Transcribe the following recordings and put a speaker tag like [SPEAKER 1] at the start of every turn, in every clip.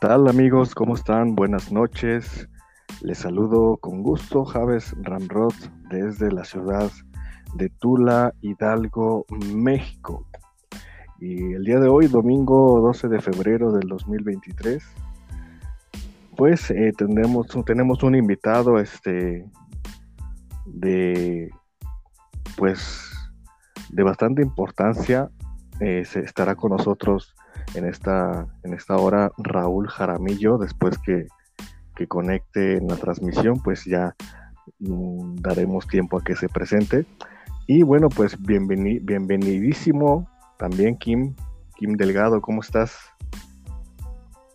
[SPEAKER 1] tal amigos? ¿Cómo están? Buenas noches. Les saludo con gusto Javes Ramrod desde la ciudad de Tula, Hidalgo, México. Y el día de hoy, domingo 12 de febrero del 2023, pues eh, tenemos, un invitado este, de, pues, de bastante importancia. Eh, se estará con nosotros en esta, en esta hora Raúl Jaramillo, después que, que conecte en la transmisión, pues ya mm, daremos tiempo a que se presente. Y bueno, pues bienvenidísimo también Kim, Kim Delgado, ¿cómo estás?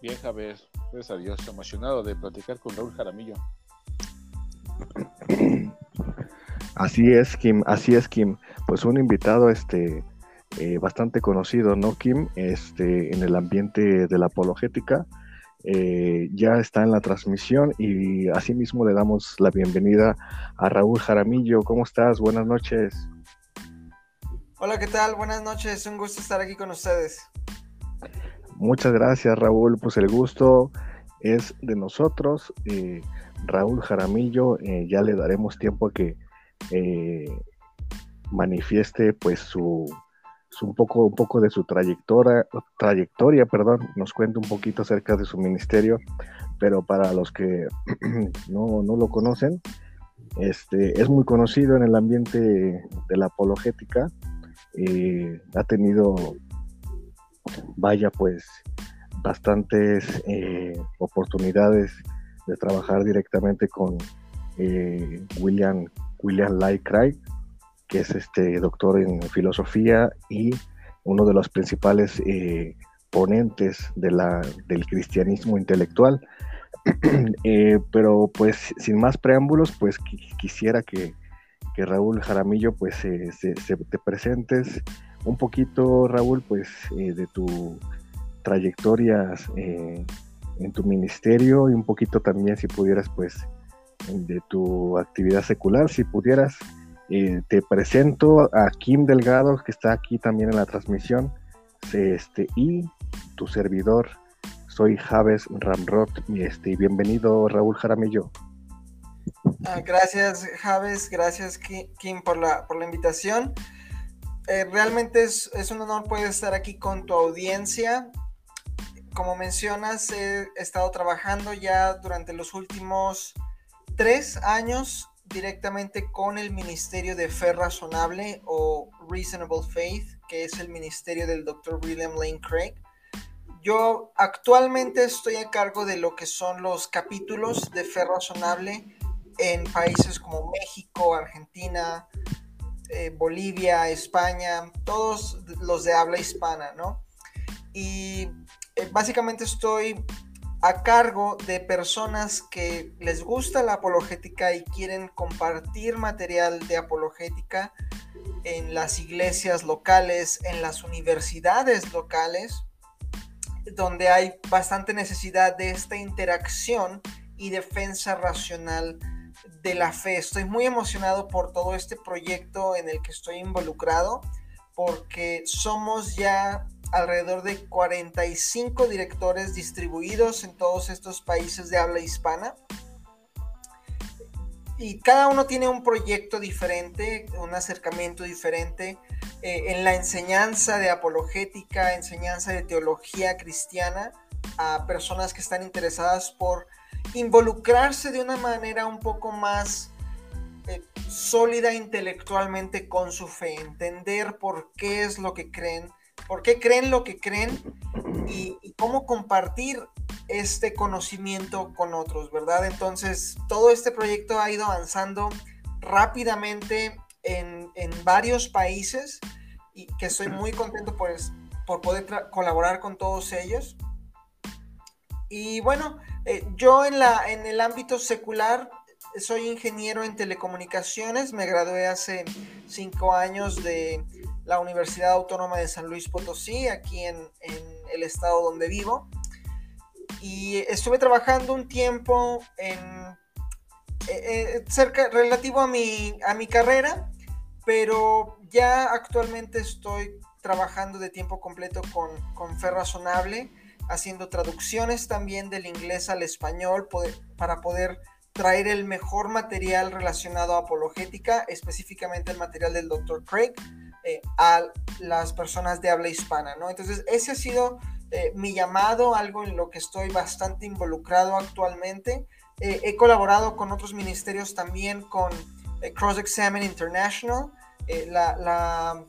[SPEAKER 2] Bien, Javier, gracias a Dios, emocionado de platicar con Raúl Jaramillo.
[SPEAKER 1] Así es, Kim, así es, Kim. Pues un invitado, este, eh, bastante conocido, ¿no, Kim? Este, en el ambiente de la apologética. Eh, ya está en la transmisión y asimismo le damos la bienvenida a Raúl Jaramillo. ¿Cómo estás? Buenas noches.
[SPEAKER 3] Hola, ¿qué tal? Buenas noches. Un gusto estar aquí con ustedes.
[SPEAKER 1] Muchas gracias, Raúl. Pues el gusto es de nosotros. Eh, Raúl Jaramillo, ya le daremos tiempo a que manifieste pues su, un poco, un poco de su trayectoria, trayectoria, perdón, nos cuenta un poquito acerca de su ministerio, pero para los que no, lo conocen, este, es muy conocido en el ambiente de la apologética, eh, ha tenido, vaya pues, bastantes eh, oportunidades de trabajar directamente con eh, William, William que es este doctor en filosofía y uno de los principales eh, ponentes de la, del cristianismo intelectual. Eh, pero pues sin más preámbulos, pues quisiera que, Raúl Jaramillo pues se, te presentes un poquito, Raúl, pues eh, de tu trayectoria en tu ministerio y un poquito también si pudieras pues de tu actividad secular, si pudieras eh, te presento a Kim Delgado, que está aquí también en la transmisión, este, y tu servidor. Soy Javes Ramrod y este, bienvenido Raúl Jaramillo.
[SPEAKER 3] Ah, gracias Javes, gracias Kim por la, por la invitación. Eh, realmente es, es, un honor poder estar aquí con tu audiencia. Como mencionas, he estado trabajando ya durante los últimos tres años directamente con el Ministerio de Fe Razonable o Reasonable Faith, que es el ministerio del Dr. William Lane Craig. Yo actualmente estoy a cargo de lo que son los capítulos de Fe Razonable en países como México, Argentina, eh, Bolivia, España, todos los de habla hispana, ¿no? Y eh, básicamente estoy a cargo de personas que les gusta la apologética y quieren compartir material de apologética en las iglesias locales, en las universidades locales, donde hay bastante necesidad de esta interacción y defensa racional de la fe. Estoy muy emocionado por todo este proyecto en el que estoy involucrado, porque somos ya alrededor de 45 directores distribuidos en todos estos países de habla hispana. Y cada uno tiene un proyecto diferente, un acercamiento diferente eh, en la enseñanza de apologética, enseñanza de teología cristiana a personas que están interesadas por involucrarse de una manera un poco más eh, sólida intelectualmente con su fe, entender por qué es lo que creen, por qué creen lo que creen y, cómo compartir este conocimiento con otros, ¿verdad? Entonces, todo este proyecto ha ido avanzando rápidamente en, varios países y que estoy muy contento por, por poder colaborar con todos ellos. Y bueno, eh, yo en, la, en el ámbito secular soy ingeniero en telecomunicaciones, me gradué hace cinco años de la Universidad Autónoma de San Luis Potosí, aquí en, el estado donde vivo. Y estuve trabajando un tiempo en eh, eh, cerca, relativo a mi, a mi carrera, pero ya actualmente estoy trabajando de tiempo completo con, con Fe Razonable haciendo traducciones también del inglés al español para poder traer el mejor material relacionado a apologética, específicamente el material del Dr. Craig, eh, a las personas de habla hispana, ¿no? Entonces, ese ha sido eh, mi llamado, algo en lo que estoy bastante involucrado actualmente. Eh, he colaborado con otros ministerios también, con Cross Examine International, la, la,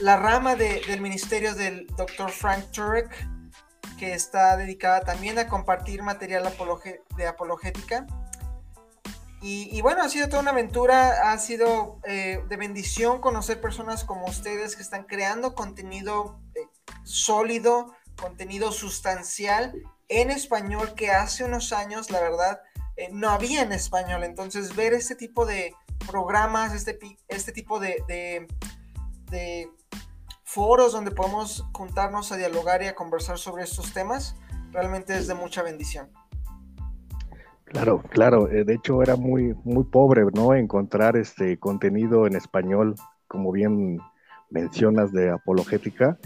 [SPEAKER 3] la, rama del ministerio del Dr. Frank Turek, que está dedicada también a compartir material de apologética. Y, bueno, ha sido toda una aventura, ha sido eh, de bendición conocer personas como ustedes que están creando contenido eh, sólido, contenido sustancial en español que hace unos años, la verdad, eh, no había en español. Entonces, ver este tipo de programas, este, este tipo de, de foros donde podemos juntarnos a dialogar y a conversar sobre estos temas, realmente es de mucha bendición.
[SPEAKER 1] Claro, claro. Eh, de hecho, era muy, muy pobre, ¿no? Encontrar este contenido en español, como bien mencionas, de apologética.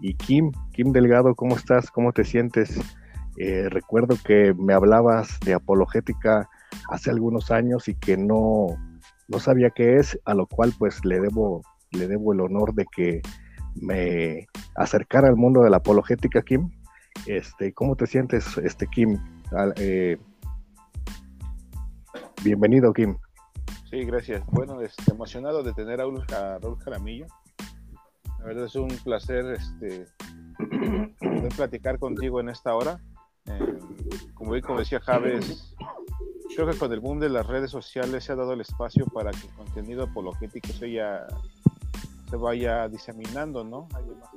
[SPEAKER 1] Y Kim, Kim Delgado, ¿cómo estás? ¿Cómo te sientes? Eh, recuerdo que me hablabas de apologética hace algunos años y que no, no sabía qué es, a lo cual pues le debo, le debo el honor de que me acercara al mundo de la apologética, Kim. Este, ¿Cómo te sientes, este, Kim? Eh, bienvenido, Kim.
[SPEAKER 2] Sí, gracias. Bueno, este, emocionado de tener a Raúl, Jaramillo. La verdad es un placer este, poder platicar contigo en esta hora. Eh, como, como decía Javes, creo que con el boom de las redes sociales se ha dado el espacio para que el contenido apologético sea se vaya diseminando, ¿no? Hay más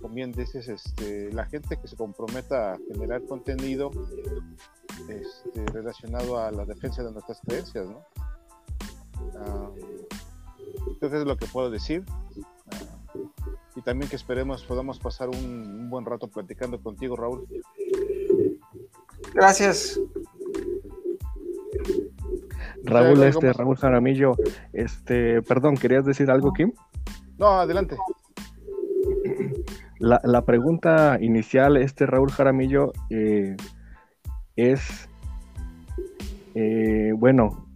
[SPEAKER 2] Como bien dices, este, la gente que se comprometa a generar contenido este, relacionado a la defensa de nuestras creencias, ¿no? Uh, es lo que puedo decir. Ah, y también que esperemos podamos pasar un, un buen rato platicando contigo, Raúl.
[SPEAKER 3] Gracias.
[SPEAKER 1] Raúl, este, Raúl Jaramillo, este, perdón, ¿querías decir algo, Kim?
[SPEAKER 2] No, adelante.
[SPEAKER 1] La, pregunta inicial, este Raúl Jaramillo, eh, es, eh, bueno,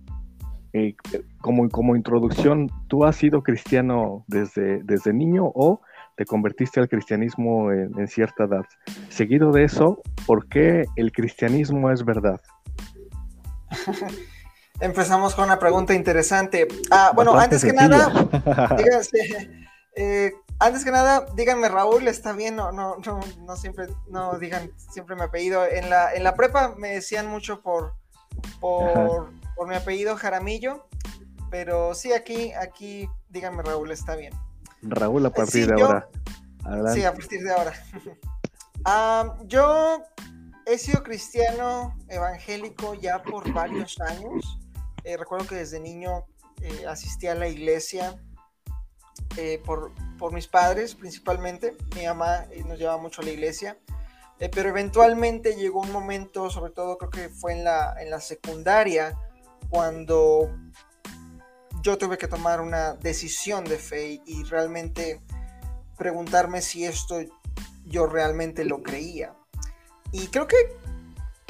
[SPEAKER 1] eh, como, como introducción, ¿tú has sido cristiano desde, desde niño o te convertiste al cristianismo en, en cierta edad? Seguido de eso, ¿por qué el cristianismo es verdad?
[SPEAKER 3] Empezamos con una pregunta interesante. Ah, bueno, antes que nada, eh, antes que nada, díganme Raúl, está bien, no, no, no, no siempre, no digan siempre mi apellido. En la, en la prepa me decían mucho por, por, mi apellido Jaramillo, pero sí, aquí, aquí, díganme Raúl, está bien.
[SPEAKER 1] Raúl a partir de ahora.
[SPEAKER 3] Sí, a partir de ahora. Ah, yo he sido cristiano evangélico ya por varios años. Eh, recuerdo que desde niño eh, asistía a la iglesia eh, por, por, mis padres principalmente. Mi mamá nos llevaba mucho a la iglesia. pero eventualmente llegó un momento, sobre todo creo que fue en la, en la secundaria, cuando yo tuve que tomar una decisión de fe y realmente preguntarme si esto yo realmente lo creía. Y creo que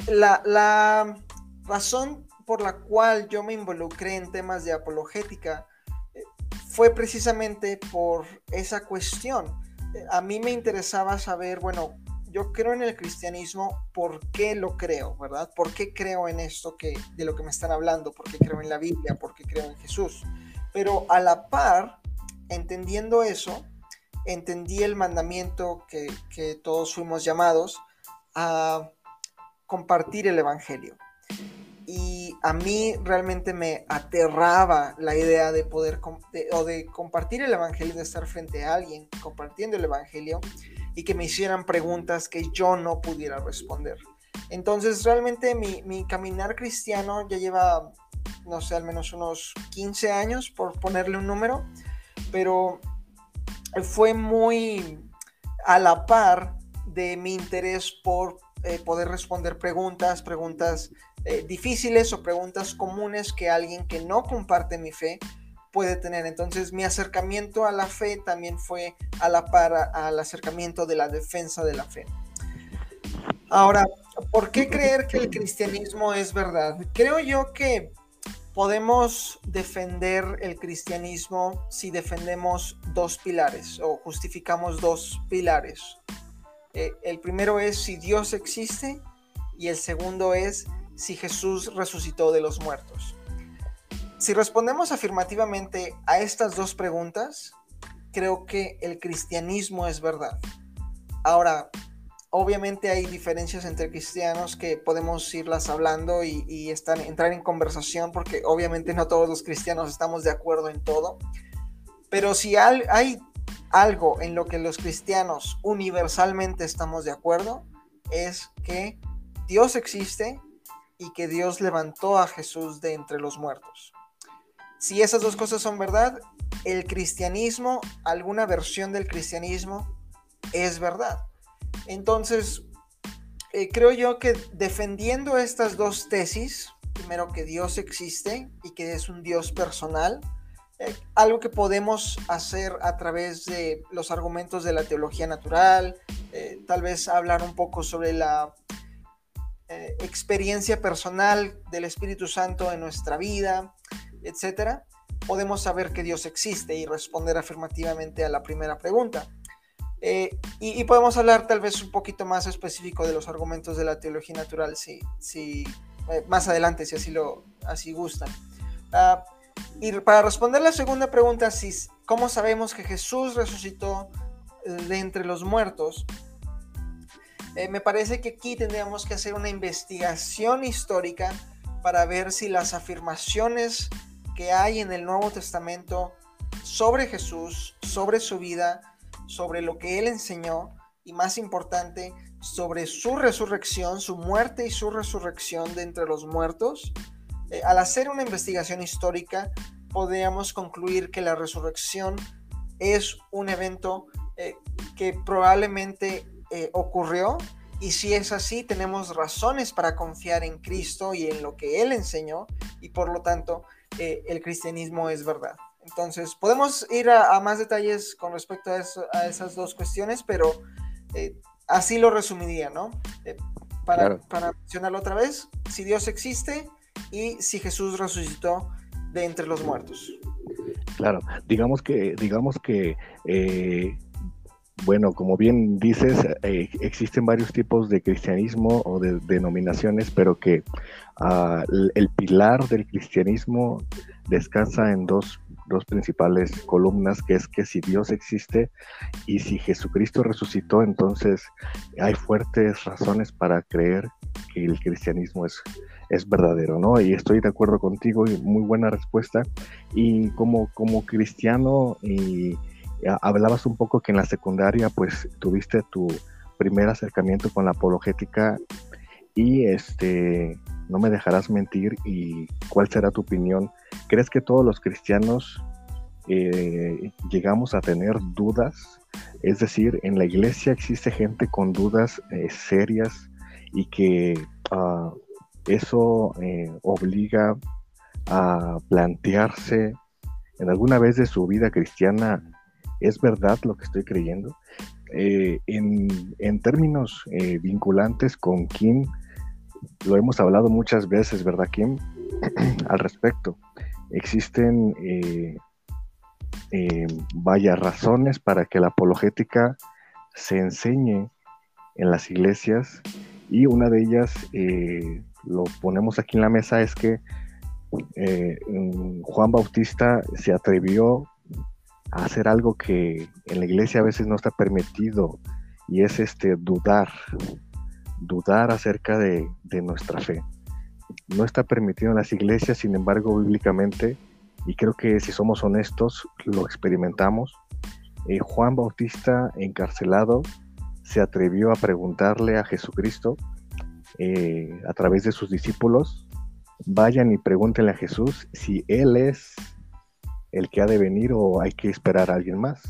[SPEAKER 3] la, la razón por la cual yo me involucré en temas de apologética eh, fue precisamente por esa cuestión. A mí me interesaba saber, bueno, yo creo en el cristianismo, ¿por qué lo creo, verdad? ¿Por qué creo en esto que, de lo que me están hablando? ¿Por qué creo en la Biblia? ¿Por qué creo en Jesús? Pero a la par, entendiendo eso, entendí el mandamiento que, que todos fuimos llamados a compartir el Evangelio a mí realmente me aterraba la idea de poder o de compartir el evangelio, de estar frente a alguien compartiendo el evangelio y que me hicieran preguntas que yo no pudiera responder. Entonces realmente mi, mi caminar cristiano ya lleva, no sé, al menos unos 15 años por ponerle un número, pero fue muy a la par de mi interés por eh, poder responder preguntas, preguntas eh, difíciles o preguntas comunes que alguien que no comparte mi fe puede tener. Entonces mi acercamiento a la fe también fue a la par al acercamiento de la defensa de la fe. Ahora, ¿por qué creer que el cristianismo es verdad? Creo yo que podemos defender el cristianismo si defendemos dos pilares o justificamos dos pilares. Eh, el primero es si Dios existe y el segundo es si Jesús resucitó de los muertos. Si respondemos afirmativamente a estas dos preguntas, creo que el cristianismo es verdad. Ahora, obviamente hay diferencias entre cristianos que podemos irlas hablando y, entrar en conversación porque obviamente no todos los cristianos estamos de acuerdo en todo. Pero si hay algo en lo que los cristianos universalmente estamos de acuerdo, es que Dios existe y que Dios levantó a Jesús de entre los muertos. Si esas dos cosas son verdad, el cristianismo, alguna versión del cristianismo, es verdad. Entonces, eh, creo yo que defendiendo estas dos tesis, primero que Dios existe y que es un Dios personal, eh, algo que podemos hacer a través de los argumentos de la teología natural, eh, tal vez hablar un poco sobre la experiencia personal del Espíritu Santo en nuestra vida, etcétera, podemos saber que Dios existe y responder afirmativamente a la primera pregunta. Eh, y, podemos hablar tal vez un poquito más específico de los argumentos de la teología natural, si, si eh, más adelante, si así lo así gustan. Ah, y para responder la segunda pregunta, ¿cómo sabemos que Jesús resucitó eh, de entre los muertos? Me parece que aquí tendríamos que hacer una investigación histórica para ver si las afirmaciones que hay en el Nuevo Testamento sobre Jesús, sobre su vida, sobre lo que él enseñó y más importante, sobre su resurrección, su muerte y su resurrección de entre los muertos. Eh, al hacer una investigación histórica, podríamos concluir que la resurrección es un evento eh, que probablemente eh, ocurrió y si es así, tenemos razones para confiar en Cristo y en lo que Él enseñó y por lo tanto el cristianismo es verdad. Entonces, podemos ir a, más detalles con respecto a, esas dos cuestiones, pero eh, así lo resumiría, ¿no? Eh, para, para mencionarlo otra vez, si Dios existe y si Jesús resucitó de entre los muertos.
[SPEAKER 1] Claro, digamos que, digamos que eh, bueno, como bien dices, existen varios tipos de cristianismo o de denominaciones, pero que ah, el pilar del cristianismo descansa en dos dos principales columnas, que es que si Dios existe y si Jesucristo resucitó, entonces hay fuertes razones para creer que el cristianismo es, es verdadero, ¿no? Y estoy de acuerdo contigo y muy buena respuesta. Y como, como cristiano, y hablabas un poco que en la secundaria, pues tuviste tu primer acercamiento con la apologética y este no me dejarás mentir y cuál será tu opinión. ¿Crees que todos los cristianos eh, llegamos a tener dudas? Es decir, en la iglesia existe gente con dudas eh, serias y que ah, eso eh, obliga a plantearse en alguna vez de su vida cristiana, ¿es verdad lo que estoy creyendo? en, en, términos vinculantes con Kim, lo hemos hablado muchas veces, ¿verdad, Kim? Al respecto. Existen, eh, eh, vaya, razones para que la apologética se enseñe en las iglesias y una de ellas, eh, lo ponemos aquí en la mesa, es que Juan Bautista se atrevió hacer algo que en la iglesia a veces no está permitido y es este dudar, dudar acerca de, nuestra fe. No está permitido en las iglesias, sin embargo, bíblicamente, y creo que si somos honestos, lo experimentamos. Eh, Juan Bautista, encarcelado, se atrevió a preguntarle a Jesucristo eh, a través de sus discípulos, vayan y pregúntenle a Jesús si Él es el que ha de venir o hay que esperar a alguien más.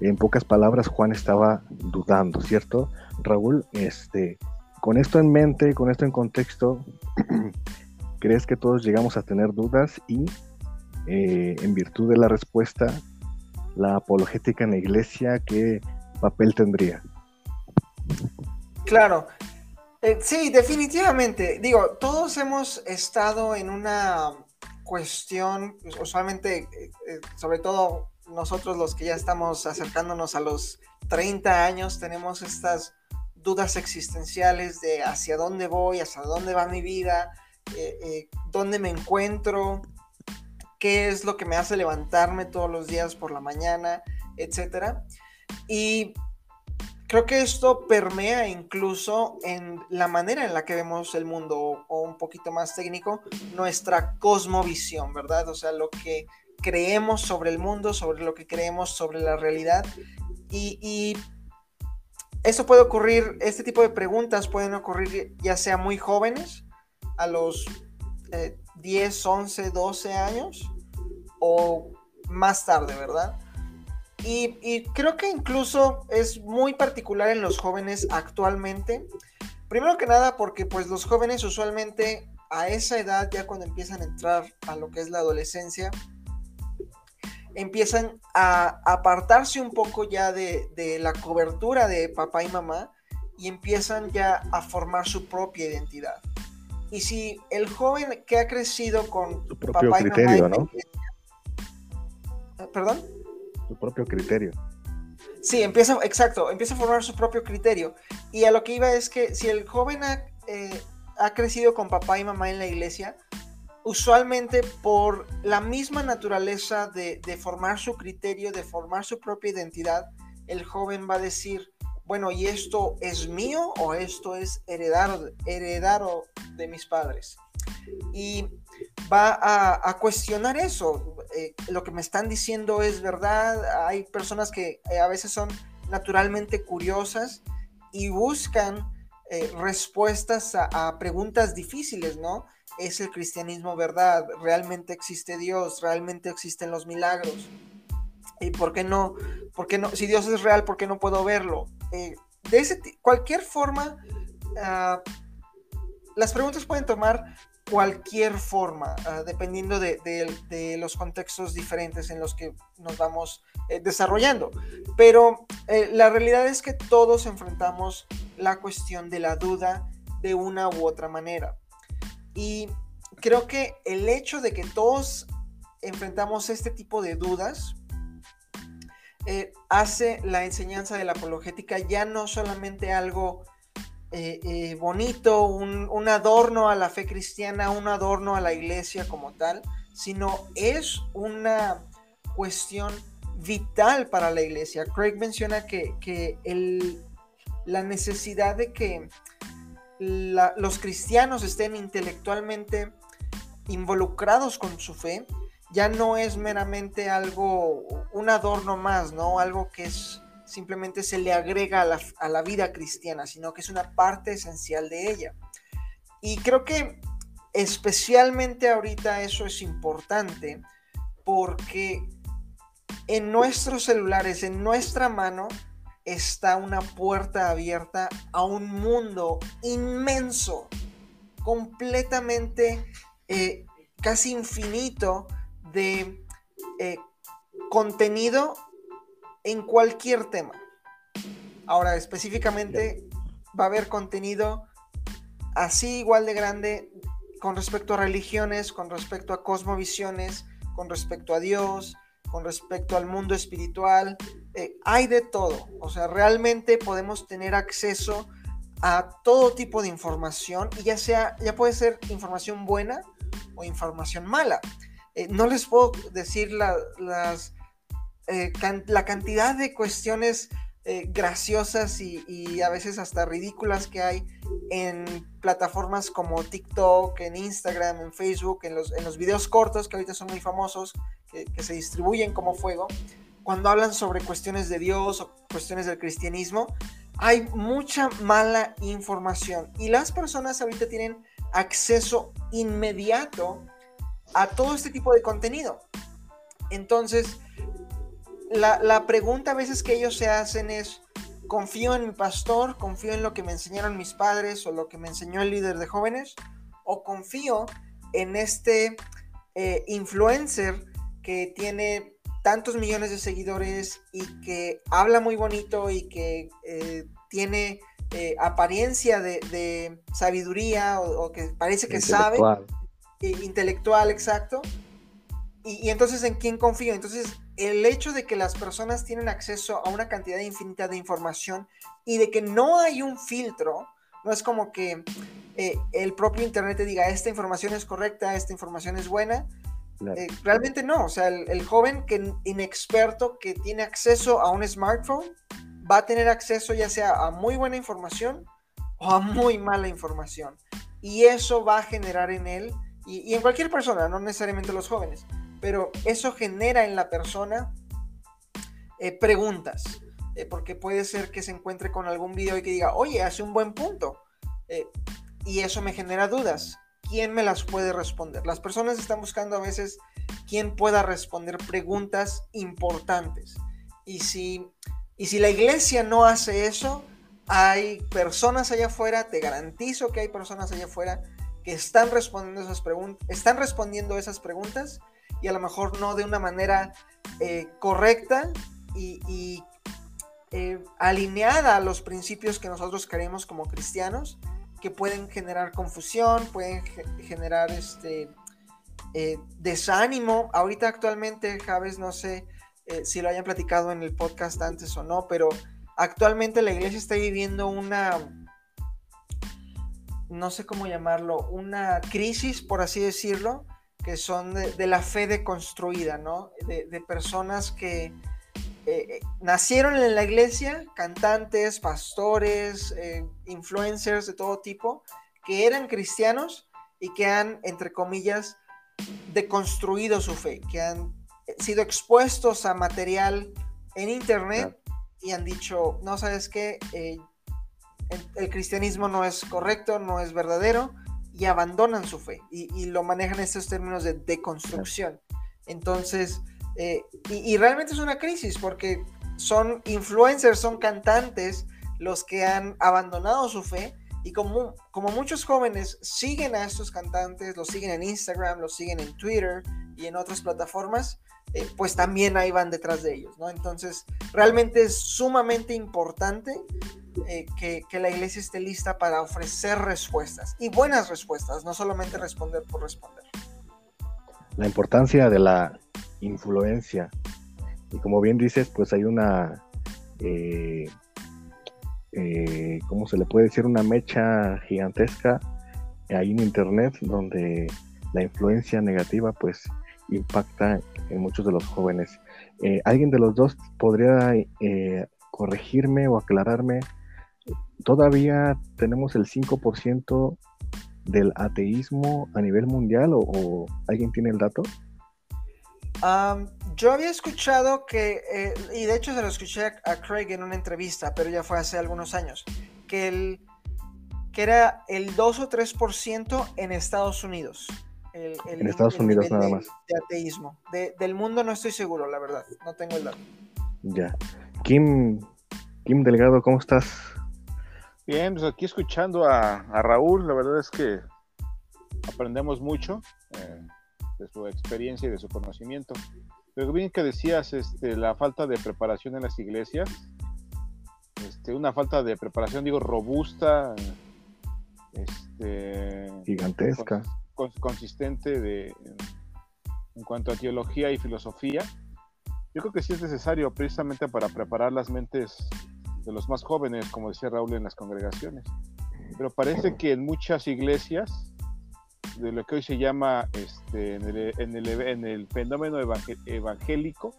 [SPEAKER 1] En pocas palabras, Juan estaba dudando, ¿cierto? Raúl, este, con esto en mente, con esto en contexto, ¿crees que todos llegamos a tener dudas y eh, en virtud de la respuesta, la apologética en la iglesia, ¿qué papel tendría?
[SPEAKER 3] Claro, eh, sí, definitivamente. Digo, todos hemos estado en una cuestión, pues, usualmente, eh, sobre todo nosotros los que ya estamos acercándonos a los 30 años, tenemos estas dudas existenciales de hacia dónde voy, hacia dónde va mi vida, dónde me encuentro, qué es lo que me hace levantarme todos los días por la mañana, etcétera. Y creo que esto permea incluso en la manera en la que vemos el mundo, o, un poquito más técnico, nuestra cosmovisión, ¿verdad? O sea, lo que creemos sobre el mundo, sobre lo que creemos sobre la realidad. Y, y eso puede ocurrir, este tipo de preguntas pueden ocurrir ya sea muy jóvenes, a los eh, 10, 11, 12 años o más tarde, ¿verdad? Y, creo que incluso es muy particular en los jóvenes actualmente. Primero que nada porque pues los jóvenes usualmente a esa edad, ya cuando empiezan a entrar a lo que es la adolescencia, empiezan a apartarse un poco ya de, de la cobertura de papá y mamá y empiezan ya a formar su propia identidad. Y si el joven que ha crecido con
[SPEAKER 1] su propio criterio, ¿no?
[SPEAKER 3] ¿Perdón?
[SPEAKER 1] Su propio criterio.
[SPEAKER 3] Sí, empieza, exacto, empieza a formar su propio criterio. Y a lo que iba es que si el joven ha, eh, ha crecido con papá y mamá en la iglesia, usualmente por la misma naturaleza de, formar su criterio, de formar su propia identidad, el joven va a decir, bueno, ¿y esto es mío o esto es heredado, heredado de mis padres? Y va a, cuestionar eso. Eh, lo que me están diciendo es verdad. Hay personas que eh, a veces son naturalmente curiosas y buscan eh, respuestas a, preguntas difíciles, ¿no? ¿Es el cristianismo verdad? ¿Realmente existe Dios? ¿Realmente existen los milagros? ¿Y por qué no? ¿Por qué no? Si Dios es real, ¿por qué no puedo verlo? de ese, cualquier forma, ah, las preguntas pueden tomar cualquier forma, ah, dependiendo de, los contextos diferentes en los que nos vamos eh, desarrollando. Pero eh, la realidad es que todos enfrentamos la cuestión de la duda de una u otra manera. Y creo que el hecho de que todos enfrentamos este tipo de dudas eh, hace la enseñanza de la apologética ya no solamente algo eh, eh, bonito, un, adorno a la fe cristiana, un adorno a la iglesia como tal, sino es una cuestión vital para la iglesia. Craig menciona que, la necesidad de que los cristianos estén intelectualmente involucrados con su fe ya no es meramente algo, un adorno más, ¿no? Algo que es simplemente se le agrega a la, vida cristiana, sino que es una parte esencial de ella. Y creo que especialmente ahorita eso es importante porque en nuestros celulares, en nuestra mano, está una puerta abierta a un mundo inmenso, completamente eh, casi infinito de eh, contenido en cualquier tema. Ahora, específicamente, va a haber contenido así igual de grande con respecto a religiones, con respecto a cosmovisiones, con respecto a Dios, con respecto al mundo espiritual. Eh, hay de todo. O sea, realmente podemos tener acceso a todo tipo de información y ya sea, ya puede ser información buena o información mala. Eh, no les puedo decir las eh, la cantidad de cuestiones eh, graciosas y, a veces hasta ridículas que hay en plataformas como TikTok, en Instagram, en Facebook, en los, en los videos cortos que ahorita son muy famosos, que, que se distribuyen como fuego, cuando hablan sobre cuestiones de Dios o cuestiones del cristianismo, hay mucha mala información y las personas ahorita tienen acceso inmediato a todo este tipo de contenido. Entonces, la, pregunta a veces que ellos se hacen es, ¿confío en mi pastor? ¿Confío en lo que me enseñaron mis padres o lo que me enseñó el líder de jóvenes? ¿O confío en este eh, influencer que tiene tantos millones de seguidores y que habla muy bonito y que eh, tiene eh, apariencia de, sabiduría o, que parece que sabe, intelectual, exacto. Y, entonces, ¿en quién confío? Entonces, el hecho de que las personas tienen acceso a una cantidad infinita de información y de que no hay un filtro, no es como que eh, el propio Internet te diga, esta información es correcta, esta información es buena. Eh, realmente no, o sea, el, joven que inexperto que tiene acceso a un smartphone va a tener acceso ya sea a muy buena información o a muy mala información. Y eso va a generar en él, y, en cualquier persona, no necesariamente los jóvenes, pero eso genera en la persona eh, preguntas, eh, porque puede ser que se encuentre con algún video y que diga, oye, hace un buen punto, eh, y eso me genera dudas. ¿Quién me las puede responder? Las personas están buscando a veces quién pueda responder preguntas importantes. Y si y si la iglesia no hace eso, hay personas allá afuera, te garantizo que hay personas allá afuera que están respondiendo esas preguntas, están respondiendo esas preguntas y a lo mejor no de una manera eh, correcta y, eh, alineada a los principios que nosotros queremos como cristianos, que pueden generar confusión, pueden generar este eh, desánimo. Ahorita actualmente, Javes, no sé si lo hayan platicado en el podcast antes o no, pero actualmente la iglesia está viviendo una, no sé cómo llamarlo, una crisis, por así decirlo, que son de, la fe deconstruida, ¿no? De, personas que eh, eh, nacieron en la iglesia, cantantes, pastores, influencers de todo tipo, que eran cristianos y que han, entre comillas, deconstruido su fe, que han sido expuestos a material en internet y han dicho, no sabes qué, eh, el, cristianismo no es correcto, no es verdadero, y abandonan su fe y, lo manejan en estos términos de deconstrucción. Entonces, eh, y, realmente es una crisis porque son influencers, son cantantes los que han abandonado su fe y como, como muchos jóvenes siguen a estos cantantes, los siguen en Instagram, los siguen en Twitter y en otras plataformas, eh, pues también ahí van detrás de ellos, ¿no? Entonces, realmente es sumamente importante eh, que, la iglesia esté lista para ofrecer respuestas y buenas respuestas, no solamente responder por responder.
[SPEAKER 1] La importancia de la influencia. Y como bien dices, pues hay una, eh, ¿cómo se le puede decir? Una mecha gigantesca ahí en Internet donde la influencia negativa pues impacta en muchos de los jóvenes. Eh, ¿Alguien de los dos podría eh, corregirme o aclararme? ¿Todavía tenemos el 5% del ateísmo a nivel mundial o, alguien tiene el dato?
[SPEAKER 3] yo había escuchado que, eh, y de hecho se lo escuché a, Craig en una entrevista, pero ya fue hace algunos años, que, el, que era el 2 o 3% en Estados Unidos
[SPEAKER 1] en Estados Unidos nada más.
[SPEAKER 3] De ateísmo. del mundo no estoy seguro, la verdad. No tengo el dato.
[SPEAKER 1] Ya. Kim, Kim Delgado, ¿cómo estás?
[SPEAKER 2] Bien, pues aquí escuchando a, Raúl, la verdad es que aprendemos mucho eh, de su experiencia y de su conocimiento. Pero bien que decías este, la falta de preparación en las iglesias, este, una falta de preparación, digo, robusta, este,
[SPEAKER 1] gigantesca
[SPEAKER 2] consistente de, en cuanto a teología y filosofía, yo creo que sí es necesario precisamente para preparar las mentes de los más jóvenes, como decía Raúl, en las congregaciones. Pero parece que en muchas iglesias, de lo que hoy se llama este, en, el, en, el, fenómeno evangélico,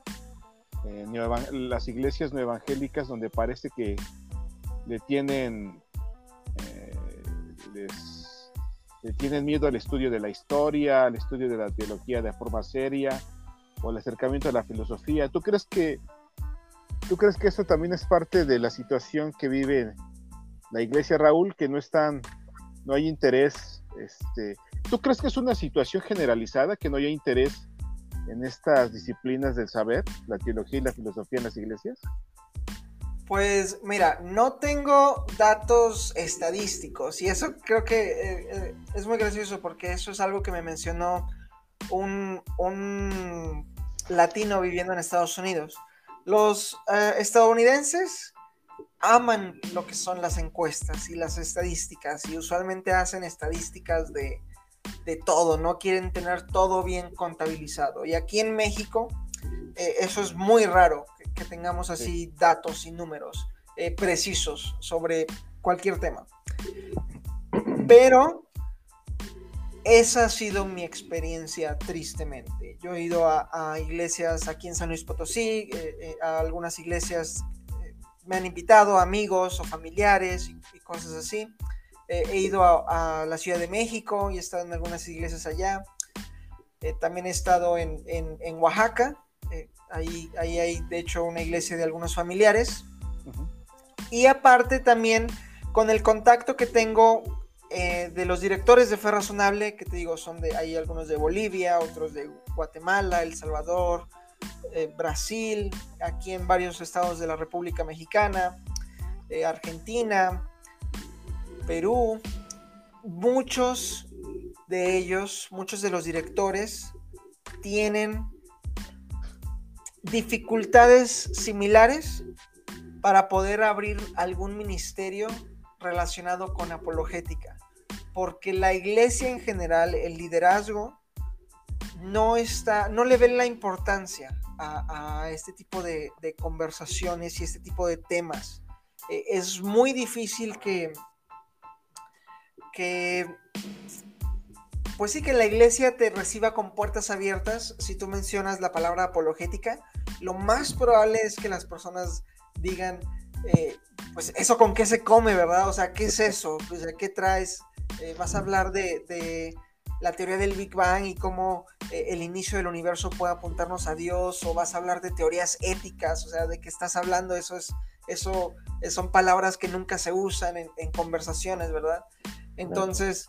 [SPEAKER 2] eh, las iglesias no evangélicas, donde parece que le tienen, eh, les tienen miedo al estudio de la historia, al estudio de la teología de forma seria o al acercamiento a la filosofía. ¿Tú crees que tú crees que esto también es parte de la situación que vive la iglesia Raúl, que no están, no hay interés, este, ¿tú crees que es una situación generalizada, que no haya interés en estas disciplinas del saber, la teología y la filosofía en las iglesias?
[SPEAKER 3] Pues mira, no tengo datos estadísticos y eso creo que eh, eh, es muy gracioso porque eso es algo que me mencionó un, latino viviendo en Estados Unidos. Los eh, estadounidenses aman lo que son las encuestas y las estadísticas y usualmente hacen estadísticas de, todo, no quieren tener todo bien contabilizado. Y aquí en México eh, eso es muy raro, que, tengamos así datos y números eh, precisos sobre cualquier tema. Pero esa ha sido mi experiencia tristemente. Yo he ido a, iglesias aquí en San Luis Potosí, eh, a algunas iglesias me han invitado amigos o familiares y, cosas así. he ido a, la Ciudad de México y he estado en algunas iglesias allá. también he estado en, Oaxaca. ahí, ahí hay, de hecho, una iglesia de algunos familiares. Y aparte también con el contacto que tengo eh, de los directores de Fe Razonable, que te digo, son de, hay algunos de Bolivia, otros de Guatemala, El Salvador, eh, Brasil, aquí en varios estados de la República Mexicana, eh, Argentina, Perú, muchos de ellos, muchos de los directores tienen dificultades similares para poder abrir algún ministerio relacionado con apologética, porque la iglesia en general, el liderazgo, no está, no le ven la importancia a, este tipo de, conversaciones y este tipo de temas. E, es muy difícil que, que, pues sí, que la iglesia te reciba con puertas abiertas si tú mencionas la palabra apologética. Lo más probable es que las personas digan, eh, pues eso con qué se come, ¿verdad? O sea, ¿qué es eso? Pues, ¿Qué traes? Eh, vas a hablar de, la teoría del Big Bang y cómo eh, el inicio del universo puede apuntarnos a Dios, o vas a hablar de teorías éticas, o sea, de qué estás hablando, eso es, eso son palabras que nunca se usan en, conversaciones, ¿verdad? Entonces,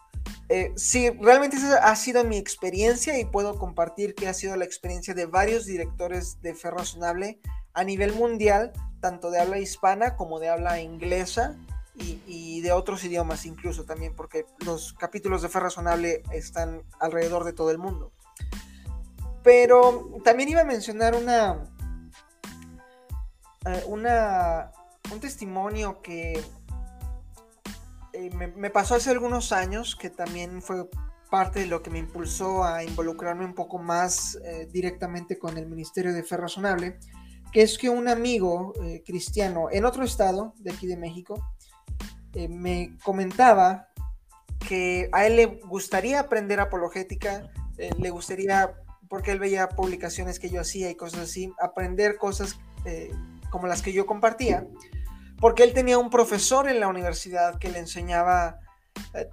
[SPEAKER 3] sí, realmente esa ha sido mi experiencia y puedo compartir que ha sido la experiencia de varios directores de Fe Razonable a nivel mundial, tanto de habla hispana como de habla inglesa y, de otros idiomas incluso también, porque los capítulos de Fe Razonable están alrededor de todo el mundo. Pero también iba a mencionar una, eh, una un testimonio que eh, me, pasó hace algunos años, que también fue parte de lo que me impulsó a involucrarme un poco más eh, directamente con el Ministerio de Fe Razonable que es que un amigo eh, cristiano en otro estado de aquí de México eh, me comentaba que a él le gustaría aprender apologética, eh, le gustaría, porque él veía publicaciones que yo hacía y cosas así, aprender cosas como las que yo compartía, porque él tenía un profesor en la universidad que le enseñaba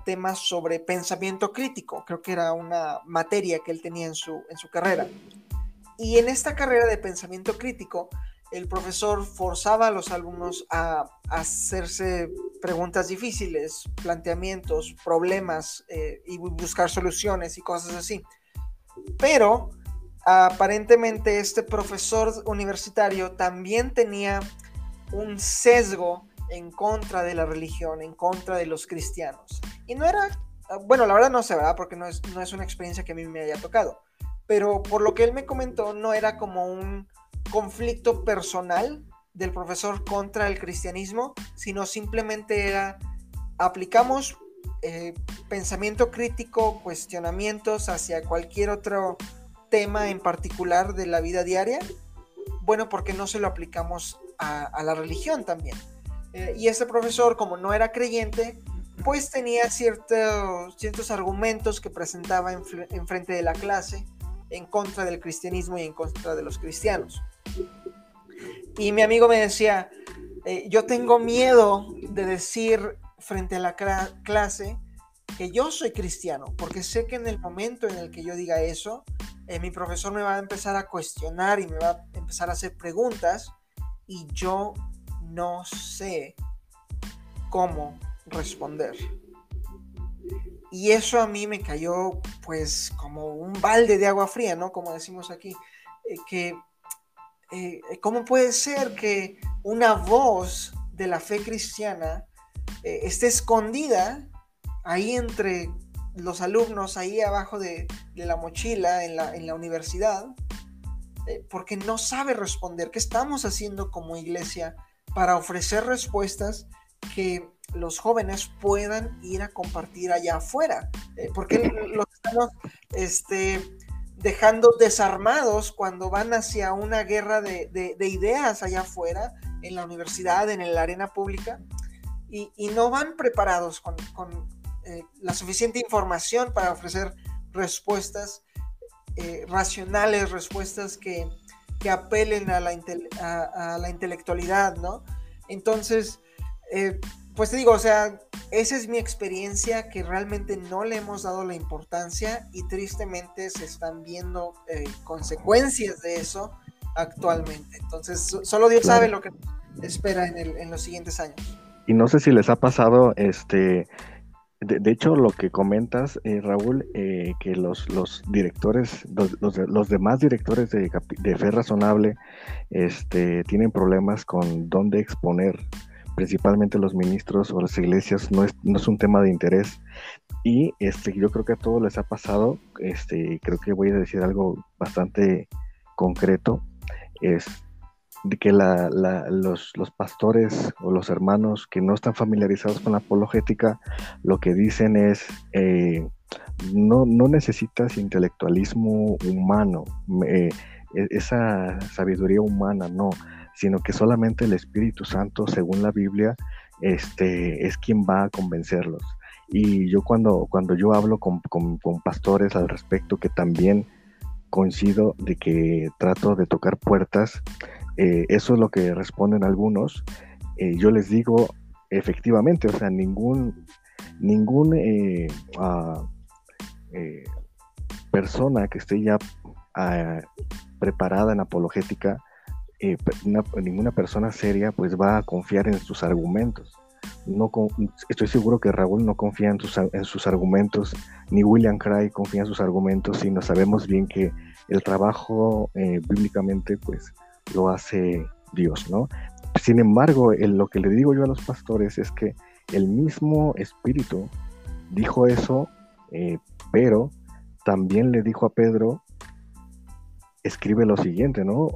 [SPEAKER 3] temas sobre pensamiento crítico, creo que era una materia que él tenía en su, en su carrera. Y en esta carrera de pensamiento crítico, el profesor forzaba a los alumnos a, hacerse preguntas difíciles, planteamientos, problemas eh, y buscar soluciones y cosas así. Pero aparentemente este profesor universitario también tenía un sesgo en contra de la religión, en contra de los cristianos. Y no era, bueno, la verdad no sé, ¿verdad? Porque no es, no es una experiencia que a mí me haya tocado pero por lo que él me comentó, no era como un conflicto personal del profesor contra el cristianismo, sino simplemente era, aplicamos eh, pensamiento crítico, cuestionamientos hacia cualquier otro tema en particular de la vida diaria, bueno, porque no se lo aplicamos a, la religión también. Eh, y ese profesor, como no era creyente, pues tenía ciertos, ciertos argumentos que presentaba en, en frente de la clase en contra del cristianismo y en contra de los cristianos. Y mi amigo me decía, eh, yo tengo miedo de decir frente a la clase que yo soy cristiano, porque sé que en el momento en el que yo diga eso, eh, mi profesor me va a empezar a cuestionar y me va a empezar a hacer preguntas y yo no sé cómo responder. Y eso a mí me cayó pues como un balde de agua fría, ¿no? Como decimos aquí, eh, que eh, ¿cómo puede ser que una voz de la fe cristiana eh, esté escondida ahí entre los alumnos, ahí abajo de, la mochila en la, universidad? eh, porque no sabe responder. ¿Qué estamos haciendo como iglesia para ofrecer respuestas que los jóvenes puedan ir a compartir allá afuera? Eh, porque los estamos este, dejando desarmados cuando van hacia una guerra de, ideas allá afuera, en la universidad, en la arena pública, y, no van preparados con, eh, la suficiente información para ofrecer respuestas eh, racionales, respuestas que, apelen a la, a, la, intelectualidad, ¿no? Entonces, eh, pues te digo, o sea, esa es mi experiencia que realmente no le hemos dado la importancia y tristemente se están viendo eh, consecuencias de eso actualmente. Entonces, solo Dios sabe lo que espera en, el, en los siguientes años.
[SPEAKER 1] Y no sé si les ha pasado, este, de, hecho, lo que comentas, eh, Raúl, eh, que los, los directores, los, los, demás directores de, de, Fe Razonable este, tienen problemas con dónde exponer principalmente los ministros o las iglesias, no es, no es un tema de interés. Y este, yo creo que a todos les ha pasado, este, creo que voy a decir algo bastante concreto, es que la, los, los, pastores o los hermanos que no están familiarizados con la apologética, lo que dicen es, eh, no, no, necesitas intelectualismo humano, eh, esa sabiduría humana, no, sino que solamente el Espíritu Santo, según la Biblia, este, es quien va a convencerlos. Y yo cuando, cuando yo hablo con, pastores al respecto, que también coincido de que trato de tocar puertas, eh, eso es lo que responden algunos. Eh, yo les digo, efectivamente, o sea, ningún, ningún ah, persona que esté ya ah, preparada en apologética eh, ninguna persona seria pues va a confiar en sus argumentos. No estoy seguro que Raúl no confía en sus, en sus argumentos, ni William Cray confía en sus argumentos, sino sabemos bien que el trabajo eh, bíblicamente pues lo hace Dios, ¿no? Sin embargo, lo que le digo yo a los pastores es que el mismo Espíritu dijo eso, eh, pero también le dijo a Pedro escribe lo siguiente, ¿no?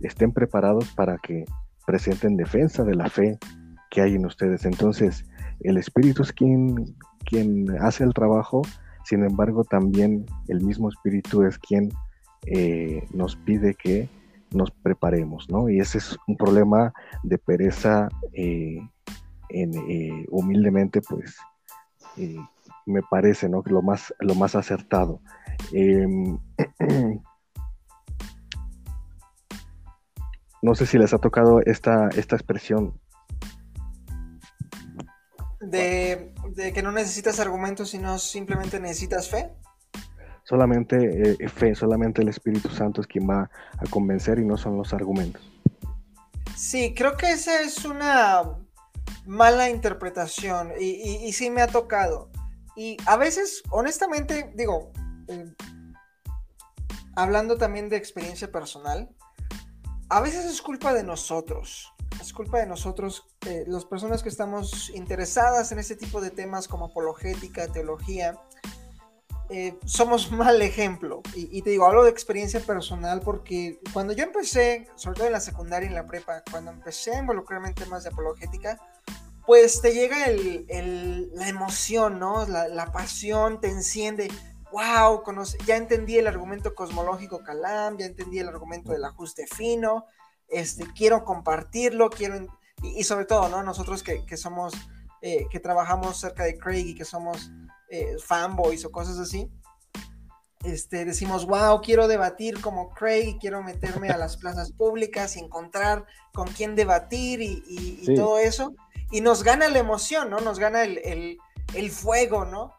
[SPEAKER 1] estén preparados para que presenten defensa de la fe que hay en ustedes. Entonces, el Espíritu es quien, quien hace el trabajo, sin embargo, también el mismo Espíritu es quien eh, nos pide que nos preparemos, ¿no? Y ese es un problema de pereza, eh, eh, humildemente, pues, me parece, ¿no? Lo más, lo más acertado. No sé si les ha tocado esta, esta expresión.
[SPEAKER 3] De, que no necesitas argumentos, sino simplemente necesitas fe.
[SPEAKER 1] Solamente eh, fe, solamente el Espíritu Santo es quien va a convencer y no son los argumentos.
[SPEAKER 3] Sí, creo que esa es una mala interpretación y, sí me ha tocado. Y a veces, honestamente, digo, eh, hablando también de experiencia personal, a veces es culpa de nosotros. Es culpa de nosotros, eh, las personas que estamos interesadas en este tipo de temas como apologética, teología. Eh, somos mal ejemplo. Y, te digo, hablo de experiencia personal porque cuando yo empecé, sobre todo en la secundaria y en la prepa, cuando empecé a involucrarme en temas de apologética, pues te llega la emoción, ¿no? La pasión te enciende wow, ya entendí el argumento cosmológico Calam, ya entendí el argumento del ajuste fino, este, quiero compartirlo, quiero, y, sobre todo, ¿no? Nosotros que, somos, eh, que trabajamos cerca de Craig y que somos eh, fanboys o cosas así, este, decimos, wow, quiero debatir como Craig, quiero meterme a las plazas públicas y encontrar con quién debatir y, todo eso. Y nos gana la emoción, ¿no? Nos gana el, el fuego, ¿no?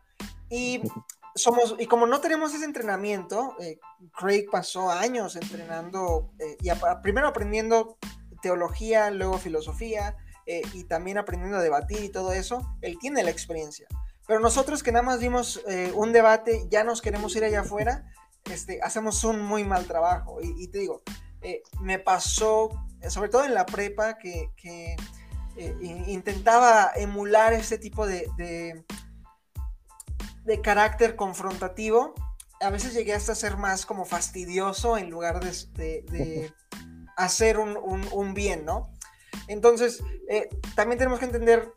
[SPEAKER 3] Y somos, y como no tenemos ese entrenamiento, eh, Craig pasó años entrenando, eh, y primero aprendiendo teología, luego filosofía, eh, y también aprendiendo a debatir y todo eso, él tiene la experiencia. Pero nosotros que nada más vimos un debate, ya nos queremos ir allá afuera, este, hacemos un muy mal trabajo. Y, te digo, me pasó, sobre todo en la prepa, que, intentaba emular este tipo de carácter confrontativo a veces llegué hasta ser más como fastidioso en lugar de, hacer un, bien, ¿no? Entonces, eh, también tenemos que entender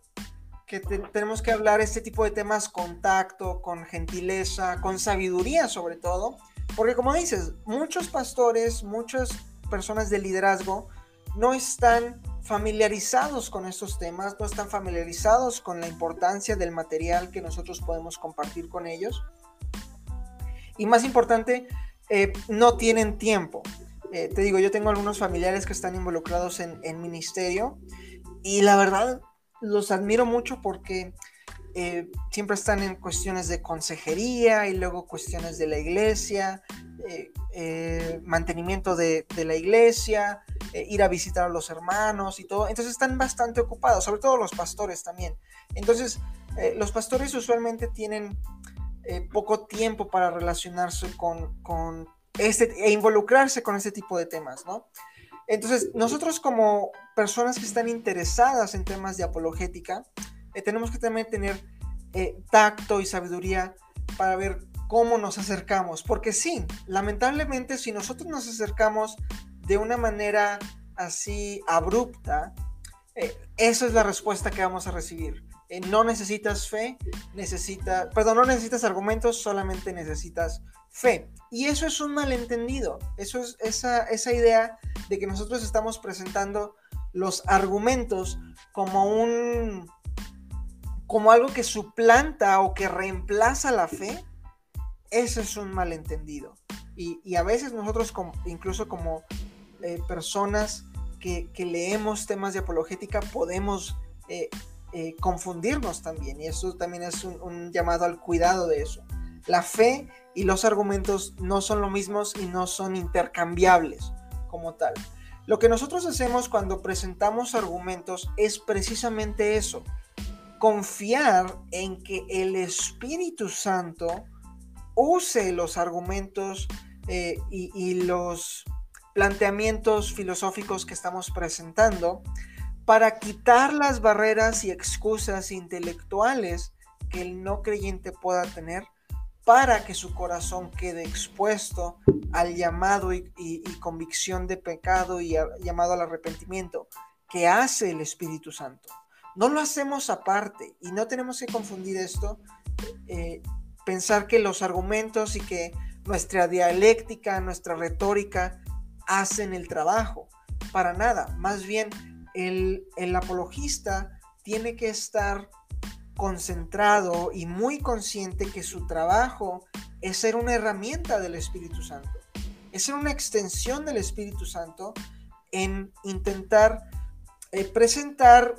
[SPEAKER 3] que tenemos que hablar este tipo de temas con tacto, con gentileza, con sabiduría sobre todo, porque como dices, muchos pastores, muchas personas de liderazgo no están familiarizados con estos temas, no están familiarizados con la importancia del material que nosotros podemos compartir con ellos. Y más importante, eh, no tienen tiempo. Eh, te digo, yo tengo algunos familiares que están involucrados en, ministerio y la verdad los admiro mucho porque eh, siempre están en cuestiones de consejería y luego cuestiones de la iglesia, eh, mantenimiento de, la iglesia, ir a visitar a los hermanos y todo. Entonces están bastante ocupados, sobre todo los pastores también. Entonces, los pastores usualmente tienen poco tiempo para relacionarse con, con este e involucrarse con este tipo de temas, ¿no? Entonces, nosotros como personas que están interesadas en temas de apologética, eh, tenemos que también tener eh, tacto y sabiduría para ver cómo nos acercamos. Porque sí, lamentablemente si nosotros nos acercamos de una manera así abrupta, eh, esa es la respuesta que vamos a recibir. no necesitas fe, necesita, perdón, no necesitas argumentos, solamente necesitas fe. Y eso es un malentendido. Eso es esa, esa idea de que nosotros estamos presentando los argumentos como un como algo que suplanta o que reemplaza la fe, eso es un malentendido. Y, a veces nosotros, incluso como eh, personas que, leemos temas de apologética, podemos eh, eh, confundirnos también. Y eso también es un, llamado al cuidado de eso. La fe y los argumentos no son lo mismos y no son intercambiables como tal. Lo que nosotros hacemos cuando presentamos argumentos es precisamente eso, confiar en que el Espíritu Santo use los argumentos eh, y, los planteamientos filosóficos que estamos presentando para quitar las barreras y excusas intelectuales que el no creyente pueda tener para que su corazón quede expuesto al llamado y, convicción de pecado y llamado al arrepentimiento que hace el Espíritu Santo. No lo hacemos aparte y no tenemos que confundir esto, eh, pensar que los argumentos y que nuestra dialéctica, nuestra retórica hacen el trabajo. Para nada, más bien el, el apologista tiene que estar concentrado y muy consciente que su trabajo es ser una herramienta del Espíritu Santo, es ser una extensión del Espíritu Santo en intentar eh, presentar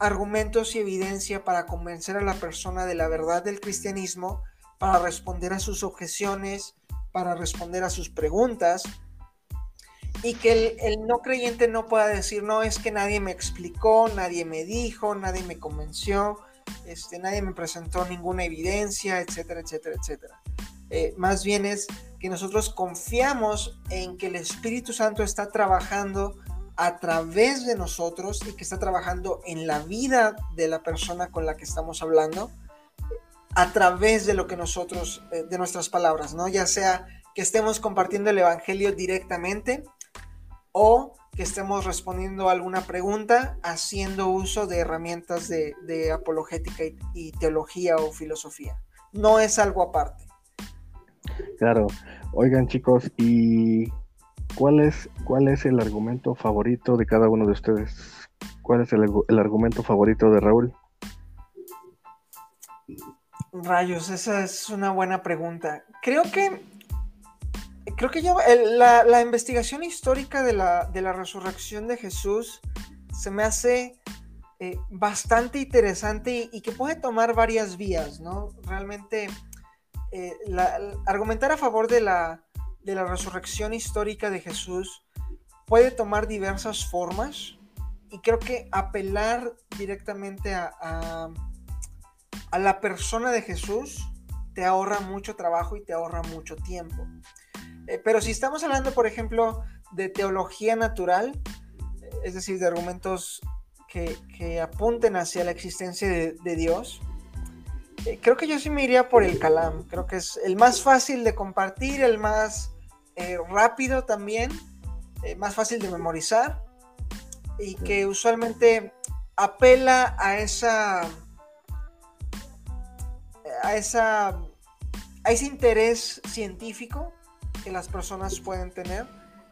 [SPEAKER 3] argumentos y evidencia para convencer a la persona de la verdad del cristianismo, para responder a sus objeciones, para responder a sus preguntas, y que el, no creyente no pueda decir, no, es que nadie me explicó, nadie me dijo, nadie me convenció, este, nadie me presentó ninguna evidencia, etcétera, etcétera, etcétera. Eh, más bien es que nosotros confiamos en que el Espíritu Santo está trabajando a través de nosotros y que está trabajando en la vida de la persona con la que estamos hablando a través de lo que nosotros, eh, de nuestras palabras, ¿no? Ya sea que estemos compartiendo el Evangelio directamente o que estemos respondiendo a alguna pregunta haciendo uso de herramientas de, apologética y teología o filosofía. No es algo aparte.
[SPEAKER 1] Claro. Oigan chicos, y ¿Cuál es, ¿Cuál es el argumento favorito de cada uno de ustedes? ¿Cuál es el, argumento favorito de Raúl?
[SPEAKER 3] Rayos, esa es una buena pregunta. Creo que creo que la, investigación histórica de la, resurrección de Jesús se me hace eh, bastante interesante y, que puede tomar varias vías, ¿no? Realmente, eh, argumentar a favor de la, de la resurrección histórica de Jesús puede tomar diversas formas y creo que apelar directamente a, la persona de Jesús te ahorra mucho trabajo y te ahorra mucho tiempo. Eh, pero si estamos hablando, por ejemplo, de teología natural, es decir, de argumentos que, apunten hacia la existencia de, Dios, Eh, creo que yo sí me iría por el Calam. Creo que es el más fácil de compartir, el más eh, rápido también, más fácil de memorizar y que usualmente apela a esa a esa a ese interés científico que las personas pueden tener.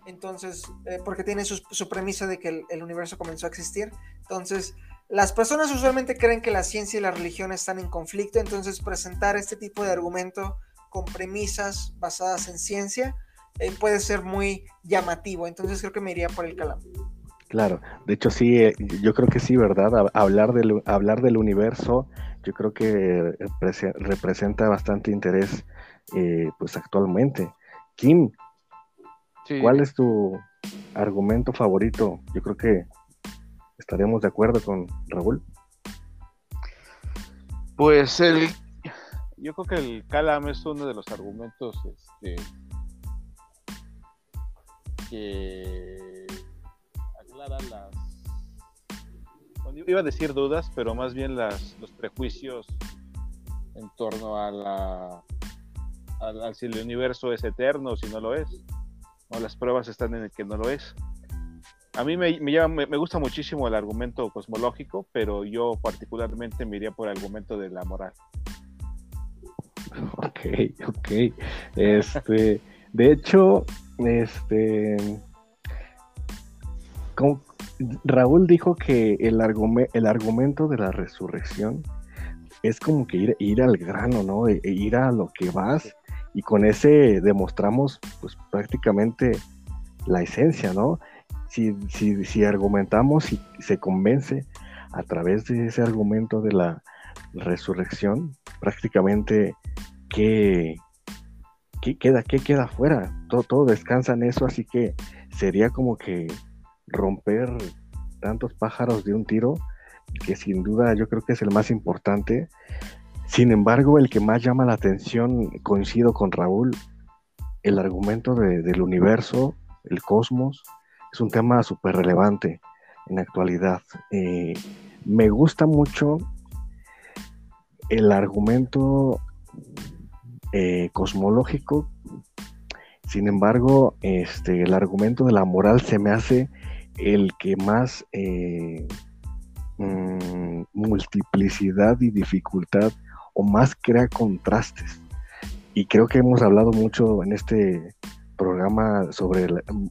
[SPEAKER 3] Entonces porque tiene su, premisa de que el, universo comenzó a existir. Entonces las personas usualmente creen que la ciencia y la religión están en conflicto, entonces presentar este tipo de argumento con premisas basadas en ciencia eh, puede ser muy llamativo, entonces creo que me iría por el calam.
[SPEAKER 1] Claro, de hecho sí, eh, yo creo que sí, ¿verdad? Hablar del, hablar del universo, yo creo que representa bastante interés eh, pues actualmente. Kim, ¿cuál es tu argumento favorito? Yo creo que ¿Estaremos de acuerdo con Raúl?
[SPEAKER 2] Pues el, yo creo que el Calam es uno de los argumentos este, que aclara las, iba a decir dudas, pero más bien las, los prejuicios en torno a la, a, si el universo es eterno o si no lo es, o las pruebas están en el que no lo es. A mí me, me, me, gusta muchísimo el argumento cosmológico, pero yo particularmente me iría por el argumento de la moral.
[SPEAKER 1] Ok, ok. Este, de hecho, este, Raúl dijo que el, el argumento de la resurrección es como que ir, ir al grano, ¿no? E, e ir a lo que vas y con ese demostramos pues prácticamente la esencia, ¿no? si, si, argumentamos y se convence a través de ese argumento de la resurrección, prácticamente ¿qué, queda, qué queda fuera? Todo, todo descansa en eso, así que sería como que romper tantos pájaros de un tiro, que sin duda yo creo que es el más importante. Sin embargo, el que más llama la atención, coincido con Raúl, el argumento del universo, el cosmos, es un tema súper relevante en la actualidad. Eh, me gusta mucho el argumento eh, cosmológico, sin embargo, este, el argumento de la moral se me hace el que más eh, mm, multiplicidad y dificultad o más crea contrastes. Y creo que hemos hablado mucho en este programa sobre,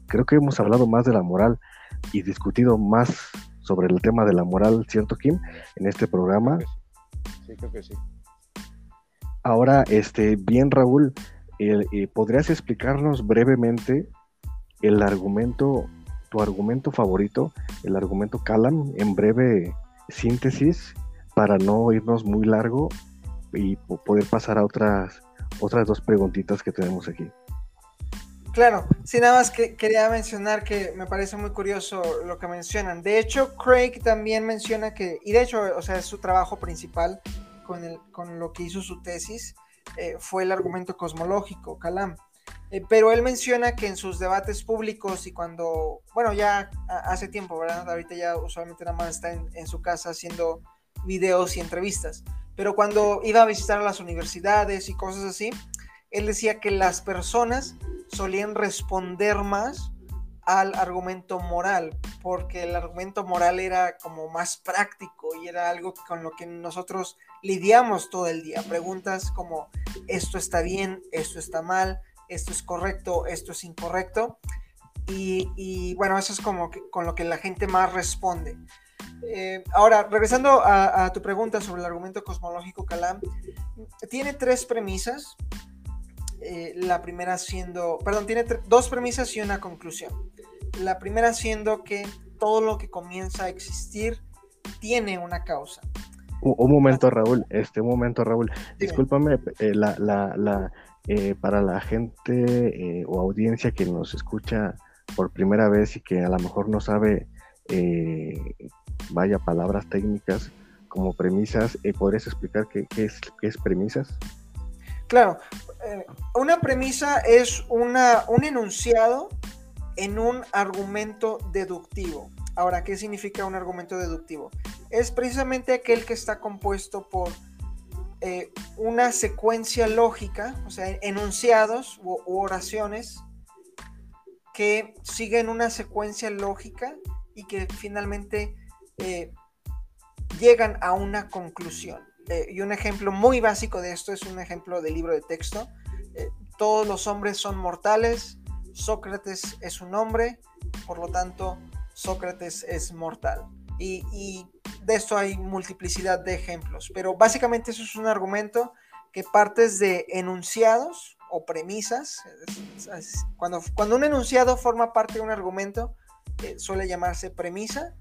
[SPEAKER 1] creo que hemos hablado más de la moral y discutido más sobre el tema de la moral, ¿cierto, Kim? En este programa.
[SPEAKER 2] Sí, creo que sí.
[SPEAKER 1] Ahora, este, bien, Raúl, eh, ¿podrías explicarnos brevemente el argumento, tu argumento favorito, el argumento Calam, en breve síntesis, para no irnos muy largo y poder pasar a otras, otras dos preguntitas que tenemos aquí?
[SPEAKER 3] Claro, sí, nada más que quería mencionar que me parece muy curioso lo que mencionan. De hecho, Craig también menciona que, y de hecho, o sea, es su trabajo principal con, el, con lo que hizo su tesis, eh, fue el argumento cosmológico, Calam. Eh, pero él menciona que en sus debates públicos y cuando, bueno, ya hace tiempo, ¿verdad? Ahorita ya usualmente nada más está en, en su casa haciendo videos y entrevistas. Pero cuando iba a visitar las universidades y cosas así, él decía que las personas solían responder más al argumento moral, porque el argumento moral era como más práctico y era algo con lo que nosotros lidiamos todo el día. Preguntas como esto está bien, esto está mal, esto es correcto, esto es incorrecto. Y, bueno, eso es como que, con lo que la gente más responde. Eh, ahora, regresando a, a, tu pregunta sobre el argumento cosmológico Calam, tiene tres premisas eh, la primera siendo, perdón, tiene dos premisas y una conclusión. La primera siendo que todo lo que comienza a existir tiene una causa.
[SPEAKER 1] Un, momento, Raúl, este, un momento, Raúl. Discúlpame, eh, la, la, la eh, para la gente o audiencia que nos escucha por primera vez y que a lo mejor no sabe, vaya, palabras técnicas como premisas, ¿podrías explicar qué, qué, es, qué es premisas?
[SPEAKER 3] Claro, eh, una premisa es una, un enunciado en un argumento deductivo. Ahora, ¿qué significa un argumento deductivo? Es precisamente aquel que está compuesto por eh, una secuencia lógica, o sea, enunciados u, oraciones que siguen una secuencia lógica y que finalmente eh, llegan a una conclusión. Eh, y un ejemplo muy básico de esto es un ejemplo del libro de texto. todos los hombres son mortales, Sócrates es un hombre, por lo tanto, Sócrates es mortal. Y, de esto hay multiplicidad de ejemplos, pero básicamente eso es un argumento que partes de enunciados o premisas. Cuando, cuando un enunciado forma parte de un argumento, eh, suele llamarse premisa,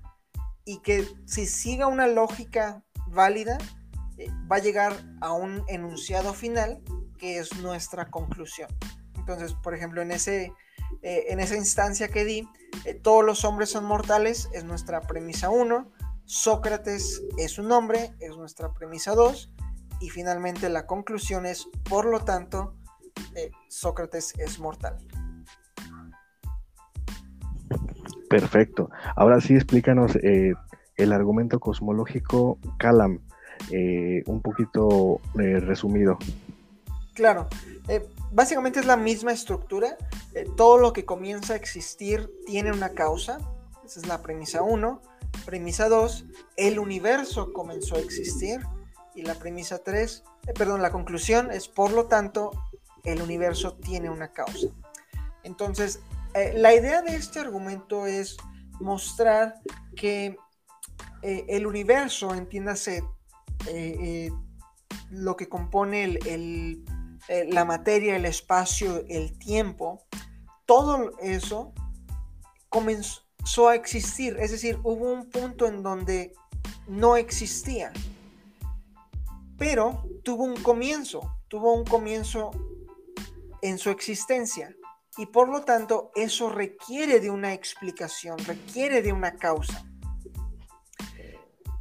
[SPEAKER 3] y que si siga una lógica válida, eh, va a llegar a un enunciado final que es nuestra conclusión. Entonces, por ejemplo, en, ese, eh, en esa instancia que di, todos los hombres son mortales, es nuestra premisa 1. Sócrates es un hombre, es nuestra premisa 2. Y finalmente la conclusión es, por lo tanto, eh, Sócrates es mortal.
[SPEAKER 1] Perfecto. Ahora sí explícanos el argumento cosmológico Calam, un poquito resumido.
[SPEAKER 3] Claro básicamente es la misma estructura. Eh, todo lo que comienza a existir tiene una causa. Esa es la premisa 1. Premisa 2, el universo comenzó a existir. Y la premisa 3, eh, perdón, la conclusión es, por lo tanto, el universo tiene una causa. Entonces, eh, la idea de este argumento es mostrar que el universo, entiéndase, lo que compone el eh, la materia, el espacio, el tiempo, todo eso comenzó a existir. Es decir, hubo un punto en donde no existía, pero tuvo un comienzo, tuvo un comienzo en su existencia. Y por lo tanto, eso requiere de una explicación, requiere de una causa.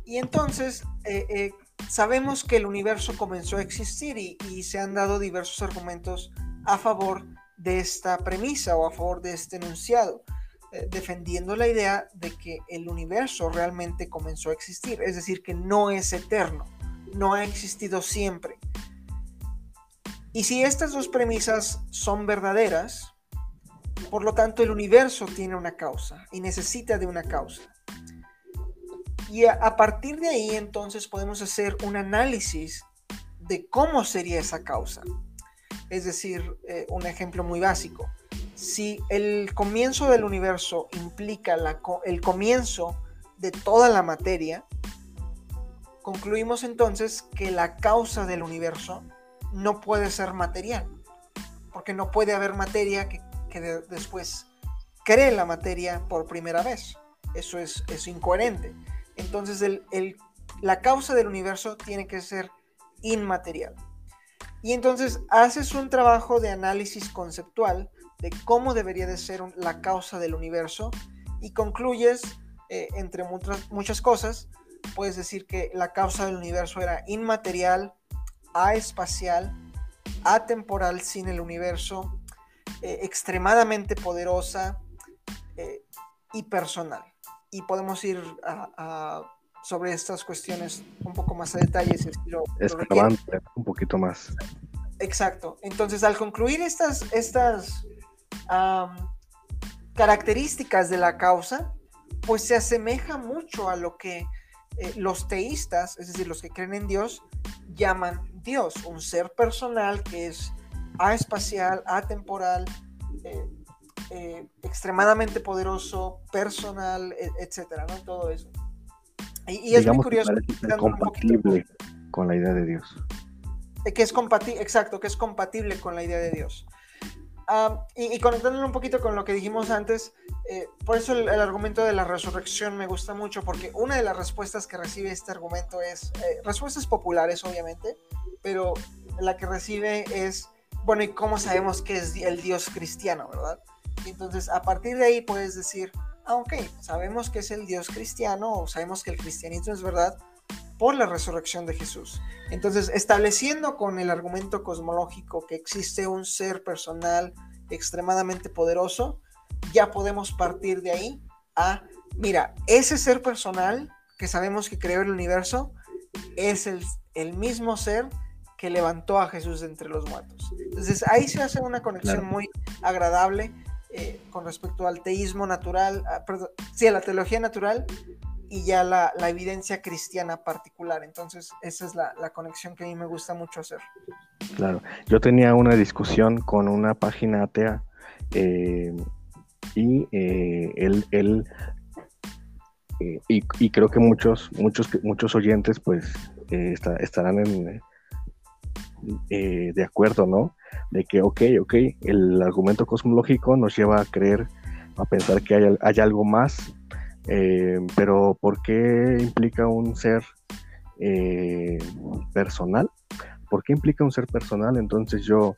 [SPEAKER 3] Y entonces, eh, eh, sabemos que el universo comenzó a existir y, se han dado diversos argumentos a favor de esta premisa o a favor de este enunciado, defendiendo la idea de que el universo realmente comenzó a existir, es decir, que no es eterno, no ha existido siempre. Y si estas dos premisas son verdaderas, por lo tanto el universo tiene una causa y necesita de una causa. Y a, partir de ahí entonces podemos hacer un análisis de cómo sería esa causa. Es decir, eh, un ejemplo muy básico. Si el comienzo del universo implica el comienzo de toda la materia, concluimos entonces que la causa del universo no puede ser material, porque no puede haber materia que, después cree la materia por primera vez. Eso es, es incoherente. Entonces la causa del universo tiene que ser inmaterial. Y entonces haces un trabajo de análisis conceptual de cómo debería de ser la causa del universo y concluyes, eh, entre muchas, cosas, puedes decir que la causa del universo era inmaterial, aespacial, atemporal sin el universo, eh, extremadamente poderosa eh, y personal y podemos ir sobre estas cuestiones un poco más a detalle. Si
[SPEAKER 1] un poquito más.
[SPEAKER 3] Exacto. Entonces, al concluir estas, estas características de la causa, pues se asemeja mucho a lo que eh, los teístas, es decir, los que creen en Dios, llaman Dios, un ser personal que es aespacial, atemporal, eh, eh, extremadamente poderoso, personal, e, etcétera, ¿no? Todo eso.
[SPEAKER 1] Y, es muy curioso. Que compatible con la idea de Dios.
[SPEAKER 3] Que es compatible, exacto, que es compatible con la idea de Dios. Y, y, conectándolo un poquito con lo que dijimos antes, eh, por eso el, argumento de la resurrección me gusta mucho, porque una de las respuestas que recibe este argumento es, respuestas populares obviamente, pero la que recibe es, bueno, ¿y cómo sabemos que es el Dios cristiano, verdad? Entonces, a partir de ahí puedes decir, ah, ok, sabemos que es el Dios cristiano o sabemos que el cristianismo es verdad por la resurrección de Jesús. Entonces, estableciendo con el argumento cosmológico que existe un ser personal extremadamente poderoso, ya podemos partir de ahí a, mira, ese ser personal que sabemos que creó el universo es el, el mismo ser que levantó a Jesús de entre los muertos. Entonces ahí se hace una conexión muy agradable eh, con respecto al teísmo natural, a, perdón, sí, a la teología natural y ya la, la, evidencia cristiana particular. Entonces esa es la, conexión que a mí me gusta mucho hacer.
[SPEAKER 1] Claro, yo tenía una discusión con una página atea eh, y eh, él, él eh, y, y, creo que muchos, muchos, muchos oyentes pues está, estarán en, de acuerdo, ¿no? De que, ok, ok, el argumento cosmológico nos lleva a creer, a pensar que hay, hay algo más, pero ¿por qué implica un ser personal? ¿Por qué implica un ser personal? Entonces yo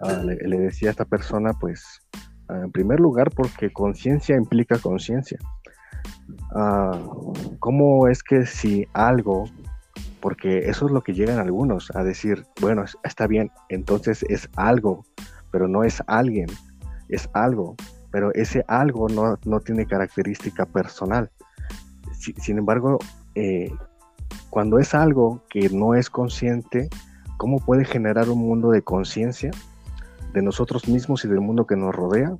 [SPEAKER 1] uh, le, decía a esta persona, pues, uh, en primer lugar, porque conciencia implica conciencia. Uh, ¿Cómo es que si algo, porque eso es lo que llegan algunos a decir, bueno, está bien, entonces es algo, pero no es alguien, es algo, pero ese algo no, no tiene característica personal. Si, sin embargo, eh, cuando es algo que no es consciente, ¿cómo puede generar un mundo de conciencia? de nosotros mismos y del mundo que nos rodea,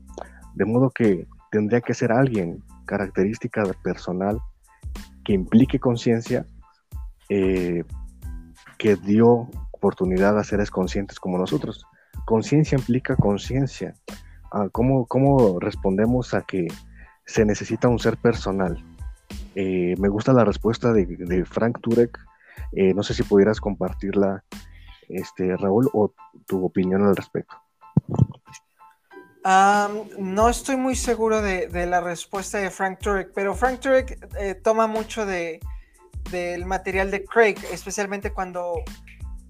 [SPEAKER 1] de modo que tendría que ser alguien, característica personal, que implique conciencia, eh, que dio oportunidad a seres conscientes como nosotros. Conciencia implica conciencia. Ah, ¿cómo, ¿Cómo respondemos a que se necesita un ser personal? Eh, me gusta la respuesta de, Frank Turek. Eh, no sé si pudieras compartirla, este, Raúl, o tu opinión al respecto.
[SPEAKER 3] No estoy muy seguro de, de, la respuesta de Frank Turek, pero Frank Turek eh, toma mucho de, del material de Craig, especialmente cuando,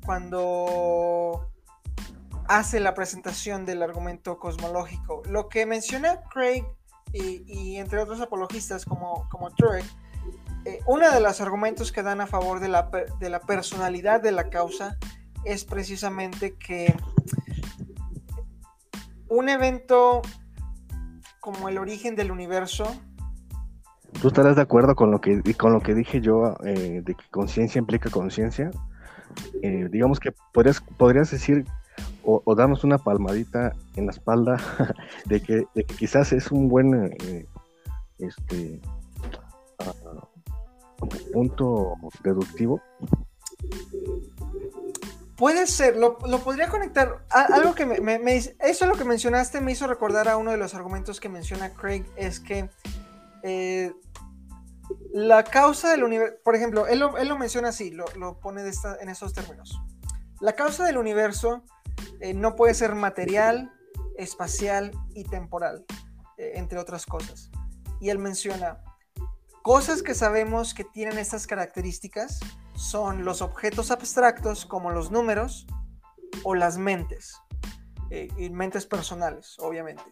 [SPEAKER 3] cuando hace la presentación del argumento cosmológico. Lo que menciona Craig y, entre otros apologistas como, como Turek, eh, uno de los argumentos que dan a favor de la, de la personalidad de la causa es precisamente que un evento como el origen del universo.
[SPEAKER 1] ¿Tú estarás de acuerdo con lo que, con lo que dije yo eh, de que conciencia implica conciencia? Eh, digamos que podrías, podrías decir o, o, darnos una palmadita en la espalda de que, quizás es un buen eh, este, uh, punto deductivo.
[SPEAKER 3] Puede ser, lo, lo podría conectar. Algo que me, me, Eso lo que mencionaste me hizo recordar a uno de los argumentos que menciona Craig, es que eh, la causa del universo, por ejemplo, él lo, él lo menciona así, lo, lo pone en esos términos. La causa del universo eh, no puede ser material, espacial y temporal, eh, entre otras cosas. Y él menciona cosas que sabemos que tienen estas características son los objetos abstractos como los números o las mentes, eh, mentes personales, obviamente.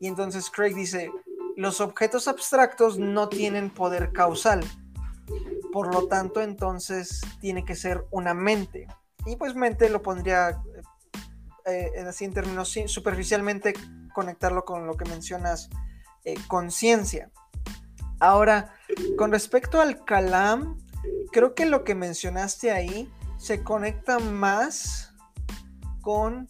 [SPEAKER 3] Y entonces Craig dice, los objetos abstractos no tienen poder causal, por lo tanto entonces tiene que ser una mente. Y pues mente lo pondría, eh, así términos superficialmente, conectarlo con lo que mencionas, eh, conciencia. Ahora, con respecto al calam, creo que lo que mencionaste ahí se conecta más con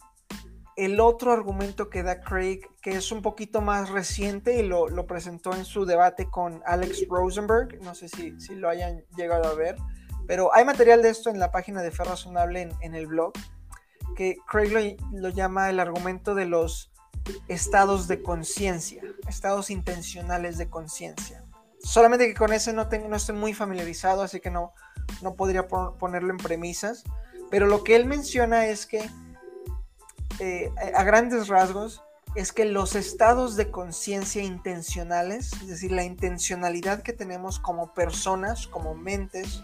[SPEAKER 3] el otro argumento que da Craig, que es un poquito más reciente y lo, presentó en su debate con Alex Rosenberg. No sé si, si, lo hayan llegado a ver, pero hay material de esto en la página de Fe Razonable en el blog, que Craig lo, llama el argumento de los estados de conciencia, estados intencionales de conciencia. Solamente que con ese no, tengo, no estoy muy familiarizado, así que no, no podría ponerlo en premisas. Pero lo que él menciona es que, eh, a grandes rasgos, es que los estados de conciencia intencionales, es decir, la intencionalidad que tenemos como personas, como mentes,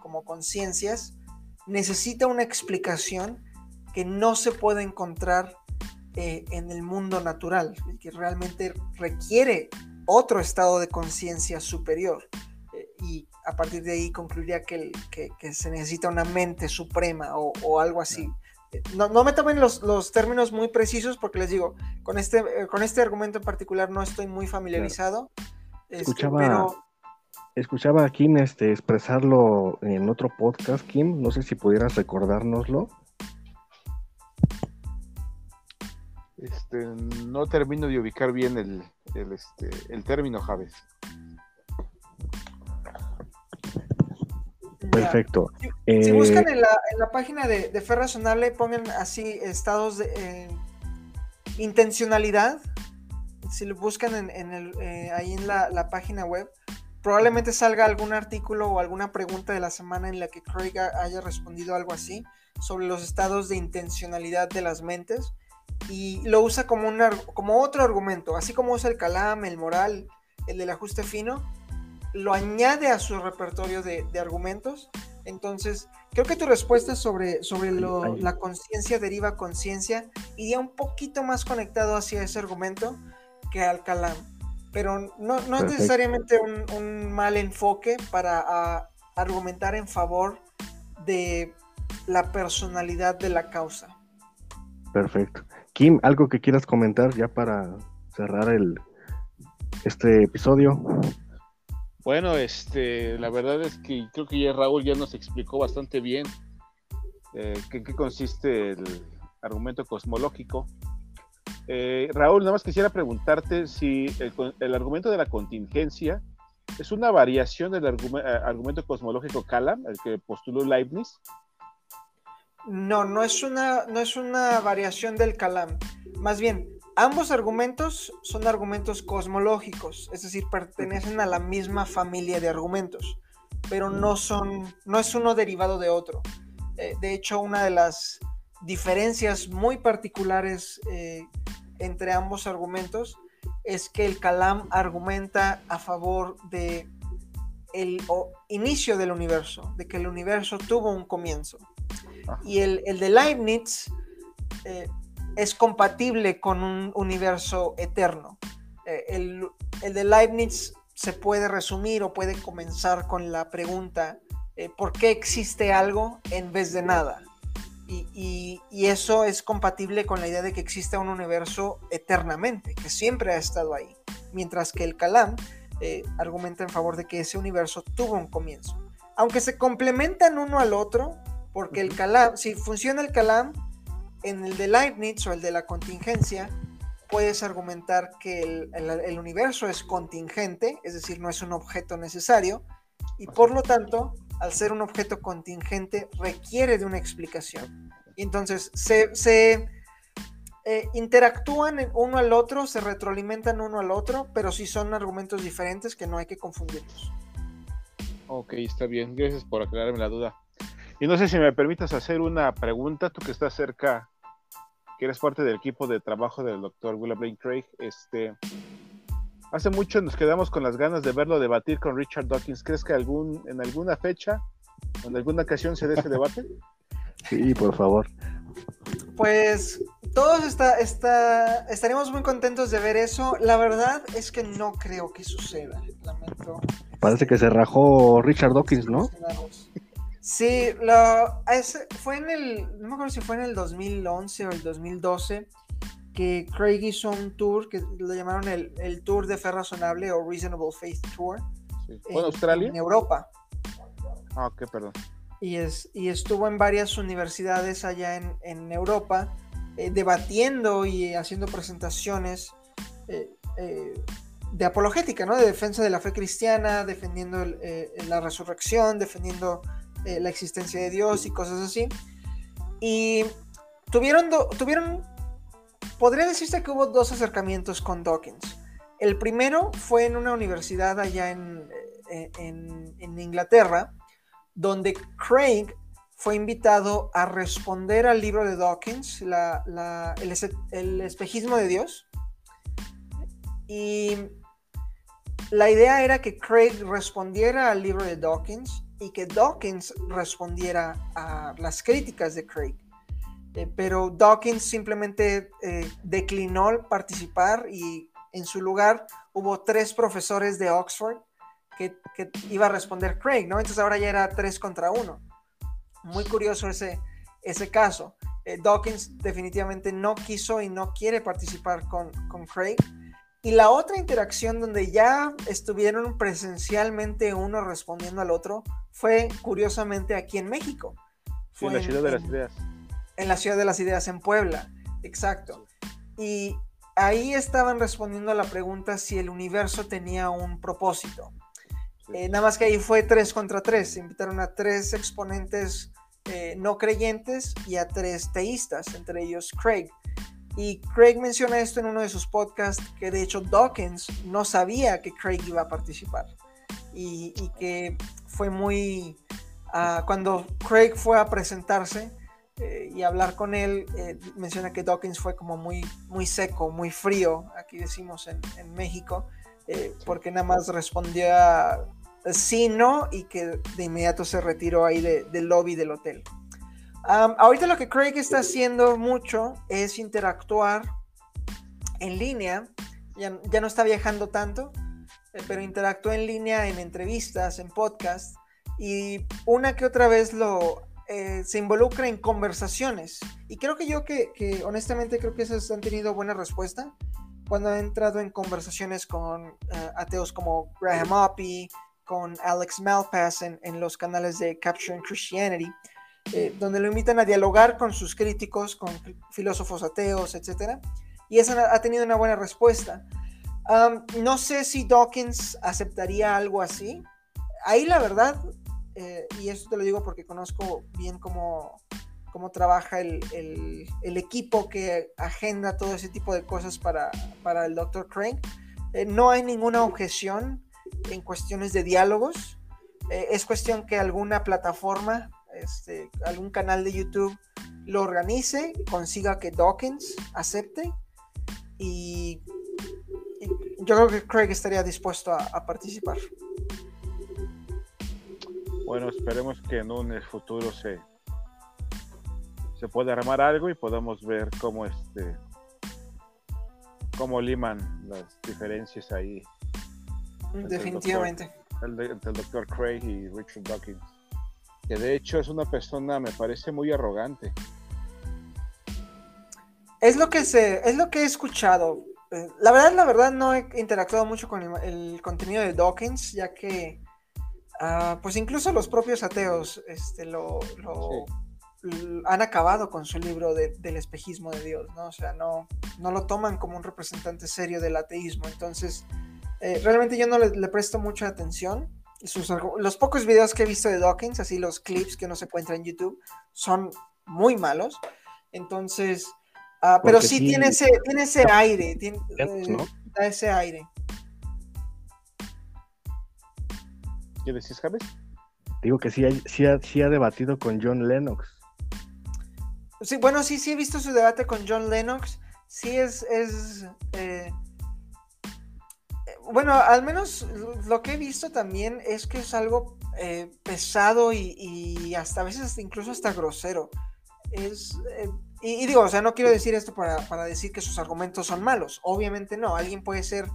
[SPEAKER 3] como conciencias, necesita una explicación que no se puede encontrar eh, en el mundo natural, que realmente requiere otro estado de conciencia superior. Eh, y a partir de ahí concluiría que, que, que se necesita una mente suprema o, o algo así. Eh, no, no, me tomen los, los, términos muy precisos porque les digo, con este, eh, con este argumento en particular no estoy muy familiarizado.
[SPEAKER 1] Escuchaba, este, pero... escuchaba a Kim este, expresarlo en otro podcast, Kim, no sé si pudieras recordárnoslo.
[SPEAKER 2] Este, no termino de ubicar bien el, el, este, el término, Javes.
[SPEAKER 1] Perfecto.
[SPEAKER 3] Si, eh, buscan en la, en la, página de, de Fe Razonable, pongan así estados de eh, intencionalidad. Si lo buscan en, en el, eh, ahí en la, la, página web, probablemente salga algún artículo o alguna pregunta de la semana en la que Craig haya respondido algo así sobre los estados de intencionalidad de las mentes y lo usa como, un, como otro argumento, así como usa el calam, el moral, el del ajuste fino, lo añade a su repertorio de, de argumentos. Entonces, creo que tu respuesta sobre, sobre lo, la conciencia deriva conciencia iría un poquito más conectado hacia ese argumento que al calam. Pero no, no es necesariamente un, un, mal enfoque para a, argumentar en favor de la personalidad de la causa.
[SPEAKER 1] Perfecto. Kim, ¿algo que quieras comentar ya para cerrar el, este episodio?
[SPEAKER 2] Bueno, este, la verdad es que creo que ya Raúl ya nos explicó bastante bien eh, en qué consiste el argumento cosmológico. Eh, Raúl, nada más quisiera preguntarte si el, el, argumento de la contingencia es una variación del argumento, eh, argumento cosmológico Kalam, el que postuló Leibniz.
[SPEAKER 3] No, no es una, no es una variación del Kalam. Más bien, ambos argumentos son argumentos cosmológicos, es decir, pertenecen a la misma familia de argumentos, pero no son, no es uno derivado de otro. Eh, de hecho, una de las diferencias muy particulares eh, entre ambos argumentos es que el Kalam argumenta a favor de inicio del universo, de que el universo tuvo un comienzo. Y el, el de Leibniz eh, es compatible con un universo eterno. Eh, el, el, de Leibniz se puede resumir o puede comenzar con la pregunta, eh, ¿por qué existe algo en vez de nada? Y, y, y, eso es compatible con la idea de que existe un universo eternamente, que siempre ha estado ahí. Mientras que el Kalam argumenta en favor de que ese universo tuvo un comienzo. Aunque se complementan uno al otro, porque el Kalam, si funciona el Kalam, en el de Leibniz o el de la contingencia, puedes argumentar que el, el, el, universo es contingente, es decir, no es un objeto necesario, y por lo tanto, al ser un objeto contingente, requiere de una explicación. Y entonces, se, se eh, interactúan uno al otro, se retroalimentan uno al otro, pero sí son argumentos diferentes que no hay que confundirlos.
[SPEAKER 2] Ok, está bien, gracias por aclararme la duda. Y no sé si me permitas hacer una pregunta, tú que estás cerca, que eres parte del equipo de trabajo del doctor William Blaine Craig, este, hace mucho nos quedamos con las ganas de verlo debatir con Richard Dawkins. ¿Crees que algún, en alguna fecha, en alguna ocasión se dé ese debate?
[SPEAKER 1] Sí, por favor.
[SPEAKER 3] Pues todos está, está, estaríamos muy contentos de ver eso. La verdad es que no creo que suceda. Lamento.
[SPEAKER 1] Parece que se rajó Richard Dawkins, ¿no?
[SPEAKER 3] Sí, lo, es, fue en el, no me acuerdo si fue en el 2011 o el 2012 que Craig hizo un tour que lo llamaron el, el Tour de Fe Razonable o Reasonable Faith Tour.
[SPEAKER 2] Sí. ¿Fue en, Australia?
[SPEAKER 3] En Europa.
[SPEAKER 2] Ah, ok, perdón.
[SPEAKER 3] Y, es, y estuvo en varias universidades allá en, en Europa eh, debatiendo y haciendo presentaciones eh, eh, de apologética, ¿no? De defensa de la fe cristiana, defendiendo el, la resurrección, defendiendo eh, la existencia de Dios y cosas así. Y tuvieron, tuvieron, podría decirse que hubo dos acercamientos con Dawkins. El primero fue en una universidad allá en, eh, en, en Inglaterra, donde Craig fue invitado a responder al libro de Dawkins, la, el, el, espejismo de Dios. Y la idea era que Craig respondiera al libro de Dawkins y que Dawkins respondiera a las críticas de Craig. Eh, pero Dawkins simplemente eh, declinó participar y en su lugar hubo tres profesores de Oxford que, que, iba a responder Craig, ¿no? Entonces ahora ya era tres contra uno. Muy curioso ese, ese caso. Eh, Dawkins definitivamente no quiso y no quiere participar con, con Craig. Y la otra interacción donde ya estuvieron presencialmente uno respondiendo al otro fue curiosamente aquí en México.
[SPEAKER 2] Fue en la Ciudad de las Ideas.
[SPEAKER 3] En la Ciudad de las Ideas, en Puebla, exacto. Y ahí estaban respondiendo a la pregunta si el universo tenía un propósito. Eh, nada más que ahí fue tres contra tres. Invitaron a tres exponentes eh, no creyentes y a tres teístas, entre ellos Craig. Y Craig menciona esto en uno de sus podcasts, que de hecho Dawkins no sabía que Craig iba a participar. Y, que fue muy... Ah, cuando Craig fue a presentarse eh, y hablar con él, eh, menciona que Dawkins fue como muy, muy seco, muy frío, aquí decimos en, en México, eh, porque nada más respondió a sí, no, y que de inmediato se retiró ahí del lobby del hotel ahorita lo que Craig está haciendo mucho es interactuar en línea. Ya, no está viajando tanto, eh, pero interactúa en línea en entrevistas, en podcasts. Y una que otra vez lo eh, se involucra en conversaciones. Y creo que yo que, honestamente creo que esas han tenido buena respuesta. Cuando ha entrado en conversaciones con eh, ateos como Graham Oppy, con Alex Malpass en, en los canales de Capturing Christianity. Eh, donde lo invitan a dialogar con sus críticos, con filósofos ateos, etc. Y esa ha tenido una buena respuesta. no sé si Dawkins aceptaría algo así. Ahí la verdad, eh, y esto te lo digo porque conozco bien cómo, cómo trabaja el, el, equipo que agenda todo ese tipo de cosas para, para el Dr. Craig, eh, no hay ninguna objeción en cuestiones de diálogos. es cuestión que alguna plataforma este, algún canal de YouTube lo organice, consiga que Dawkins acepte y, yo creo que Craig estaría dispuesto a, participar.
[SPEAKER 2] Bueno, esperemos que en un futuro se, se pueda armar algo y podamos ver cómo este cómo liman las diferencias ahí.
[SPEAKER 3] Definitivamente.
[SPEAKER 2] Entre el, doctor Craig y Richard Dawkins que de hecho es una persona, me parece muy arrogante.
[SPEAKER 3] Es lo que se, es lo que he escuchado. Eh, la verdad, la verdad, no he interactuado mucho con el, contenido de Dawkins, ya que, ah, pues incluso los propios ateos, este, lo, han acabado con su libro del espejismo de Dios, ¿no? O sea, no, no lo toman como un representante serio del ateísmo. Entonces, eh, realmente yo no le presto mucha atención los pocos videos que he visto de Dawkins, así los clips que no se encuentran en YouTube, son muy malos. Entonces, ah, pero sí, tiene ese, tiene ese aire, tiene, eh, da ese aire.
[SPEAKER 2] ¿Qué decís, James?
[SPEAKER 1] Digo que sí, sí, ha, sí ha debatido con John Lennox.
[SPEAKER 3] Sí, bueno, sí, sí he visto su debate con John Lennox. Sí es, es eh, bueno, al menos lo que he visto también es que es algo eh, pesado y, hasta a veces incluso hasta grosero. Es, eh, y, digo, o sea, no quiero decir esto para, decir que sus argumentos son malos. Obviamente no. Alguien puede ser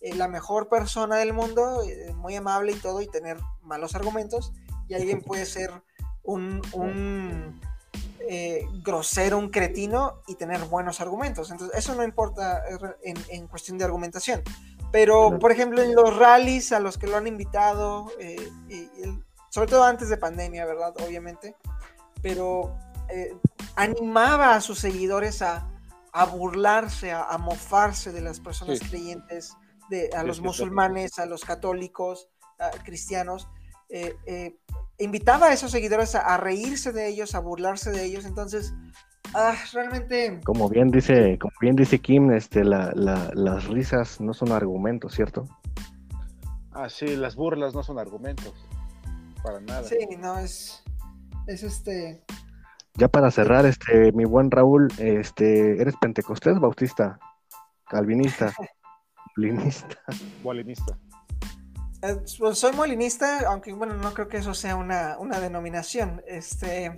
[SPEAKER 3] eh, la mejor persona del mundo, muy amable y todo, y tener malos argumentos. Y alguien puede ser un, grosero, un cretino y tener buenos argumentos. Entonces, eso no importa en cuestión de argumentación. Pero, por ejemplo, en los rallies a los que lo han invitado, eh, sobre todo antes de pandemia, ¿verdad? Obviamente. Pero eh, animaba a sus seguidores a, burlarse, a, mofarse de las personas creyentes, de, a los musulmanes, a los católicos, a cristianos. Eh, invitaba a esos seguidores a, reírse de ellos, a burlarse de ellos. Entonces, Ah, realmente.
[SPEAKER 1] Como bien dice, como bien dice Kim, este, las risas no son argumentos, ¿cierto?
[SPEAKER 2] Ah, sí, las burlas no son argumentos. Para nada.
[SPEAKER 3] Sí, no, es. Es este.
[SPEAKER 1] Ya para cerrar, este, mi buen Raúl, este, ¿eres pentecostés, bautista, calvinista, molinista?
[SPEAKER 2] Molinista.
[SPEAKER 3] Eh, pues soy molinista, aunque bueno, no creo que eso sea una, una denominación. Este,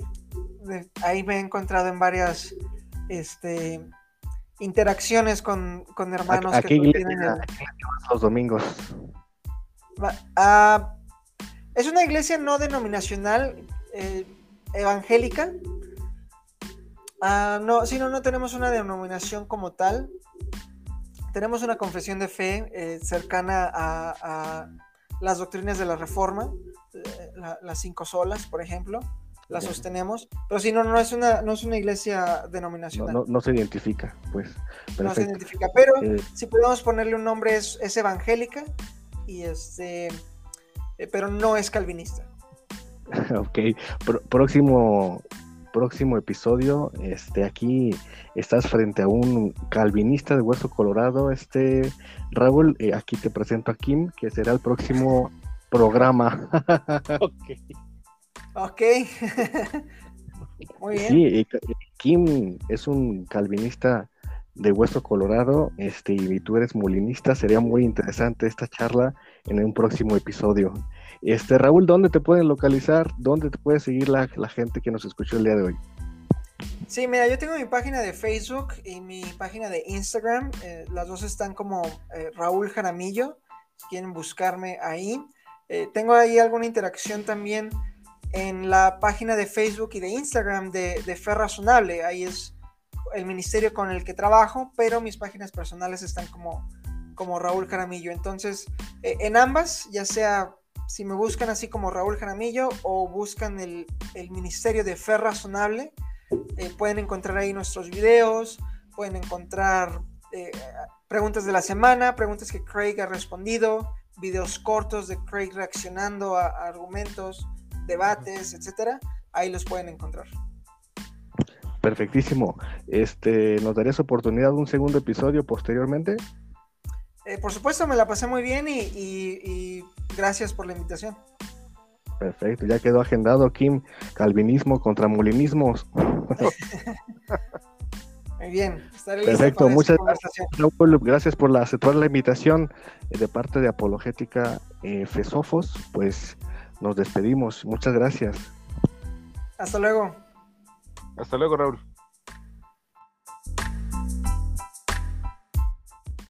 [SPEAKER 3] ahí me he encontrado en varias este, interacciones con, hermanos
[SPEAKER 1] que tienen los domingos.
[SPEAKER 3] Ah, es una iglesia no denominacional eh, evangélica. Ah, no, si no, no tenemos una denominación como tal. tenemos una confesión de fe eh, cercana a, las doctrinas de la Reforma, eh, las cinco solas, por ejemplo, las sostenemos, pero si no, no es una, no es una iglesia denominacional.
[SPEAKER 1] No, se identifica, pues.
[SPEAKER 3] No se identifica, pero eh, si podemos ponerle un nombre, es, es evangélica, y este, pero no es calvinista.
[SPEAKER 1] ok, próximo próximo episodio, este, aquí estás frente a un calvinista de hueso colorado, este, Raúl, eh, aquí te presento a Kim, que será el próximo programa.
[SPEAKER 3] ok. Ok.
[SPEAKER 1] Muy bien. Sí, Kim es un calvinista de hueso colorado, este, y tú eres molinista, sería muy interesante esta charla en un próximo episodio. Este, Raúl, ¿dónde te pueden localizar? ¿Dónde te puede seguir la, gente que nos escuchó el día de hoy?
[SPEAKER 3] Sí, mira, yo tengo mi página de Facebook y mi página de Instagram. Eh, las dos están como eh, Raúl Jaramillo. Si quieren buscarme ahí. Eh, tengo ahí alguna interacción también en la página de Facebook y de Instagram de, de Fe Razonable. Ahí es el ministerio con el que trabajo, pero mis páginas personales están como, como Raúl Jaramillo. Entonces, en ambas, ya sea si me buscan así como Raúl Jaramillo o buscan el, Ministerio de Fe Razonable, eh, pueden encontrar ahí nuestros videos, pueden encontrar eh, preguntas de la semana, preguntas que Craig ha respondido, videos cortos de Craig reaccionando a, argumentos, debates, etcétera. Ahí los pueden encontrar.
[SPEAKER 1] Perfectísimo. Este, ¿Nos darías oportunidad de un segundo episodio posteriormente?
[SPEAKER 3] Eh, por supuesto, me la pasé muy bien y, gracias por la invitación.
[SPEAKER 1] Perfecto, ya quedó agendado, Kim. Calvinismo contra molinismos.
[SPEAKER 3] Muy bien,
[SPEAKER 1] estaré Perfecto, muchas gracias, Gracias por aceptar la invitación eh, de parte de Apologética eh, Fesofos. Pues nos despedimos. Muchas gracias.
[SPEAKER 3] Hasta luego.
[SPEAKER 2] Hasta luego, Raúl.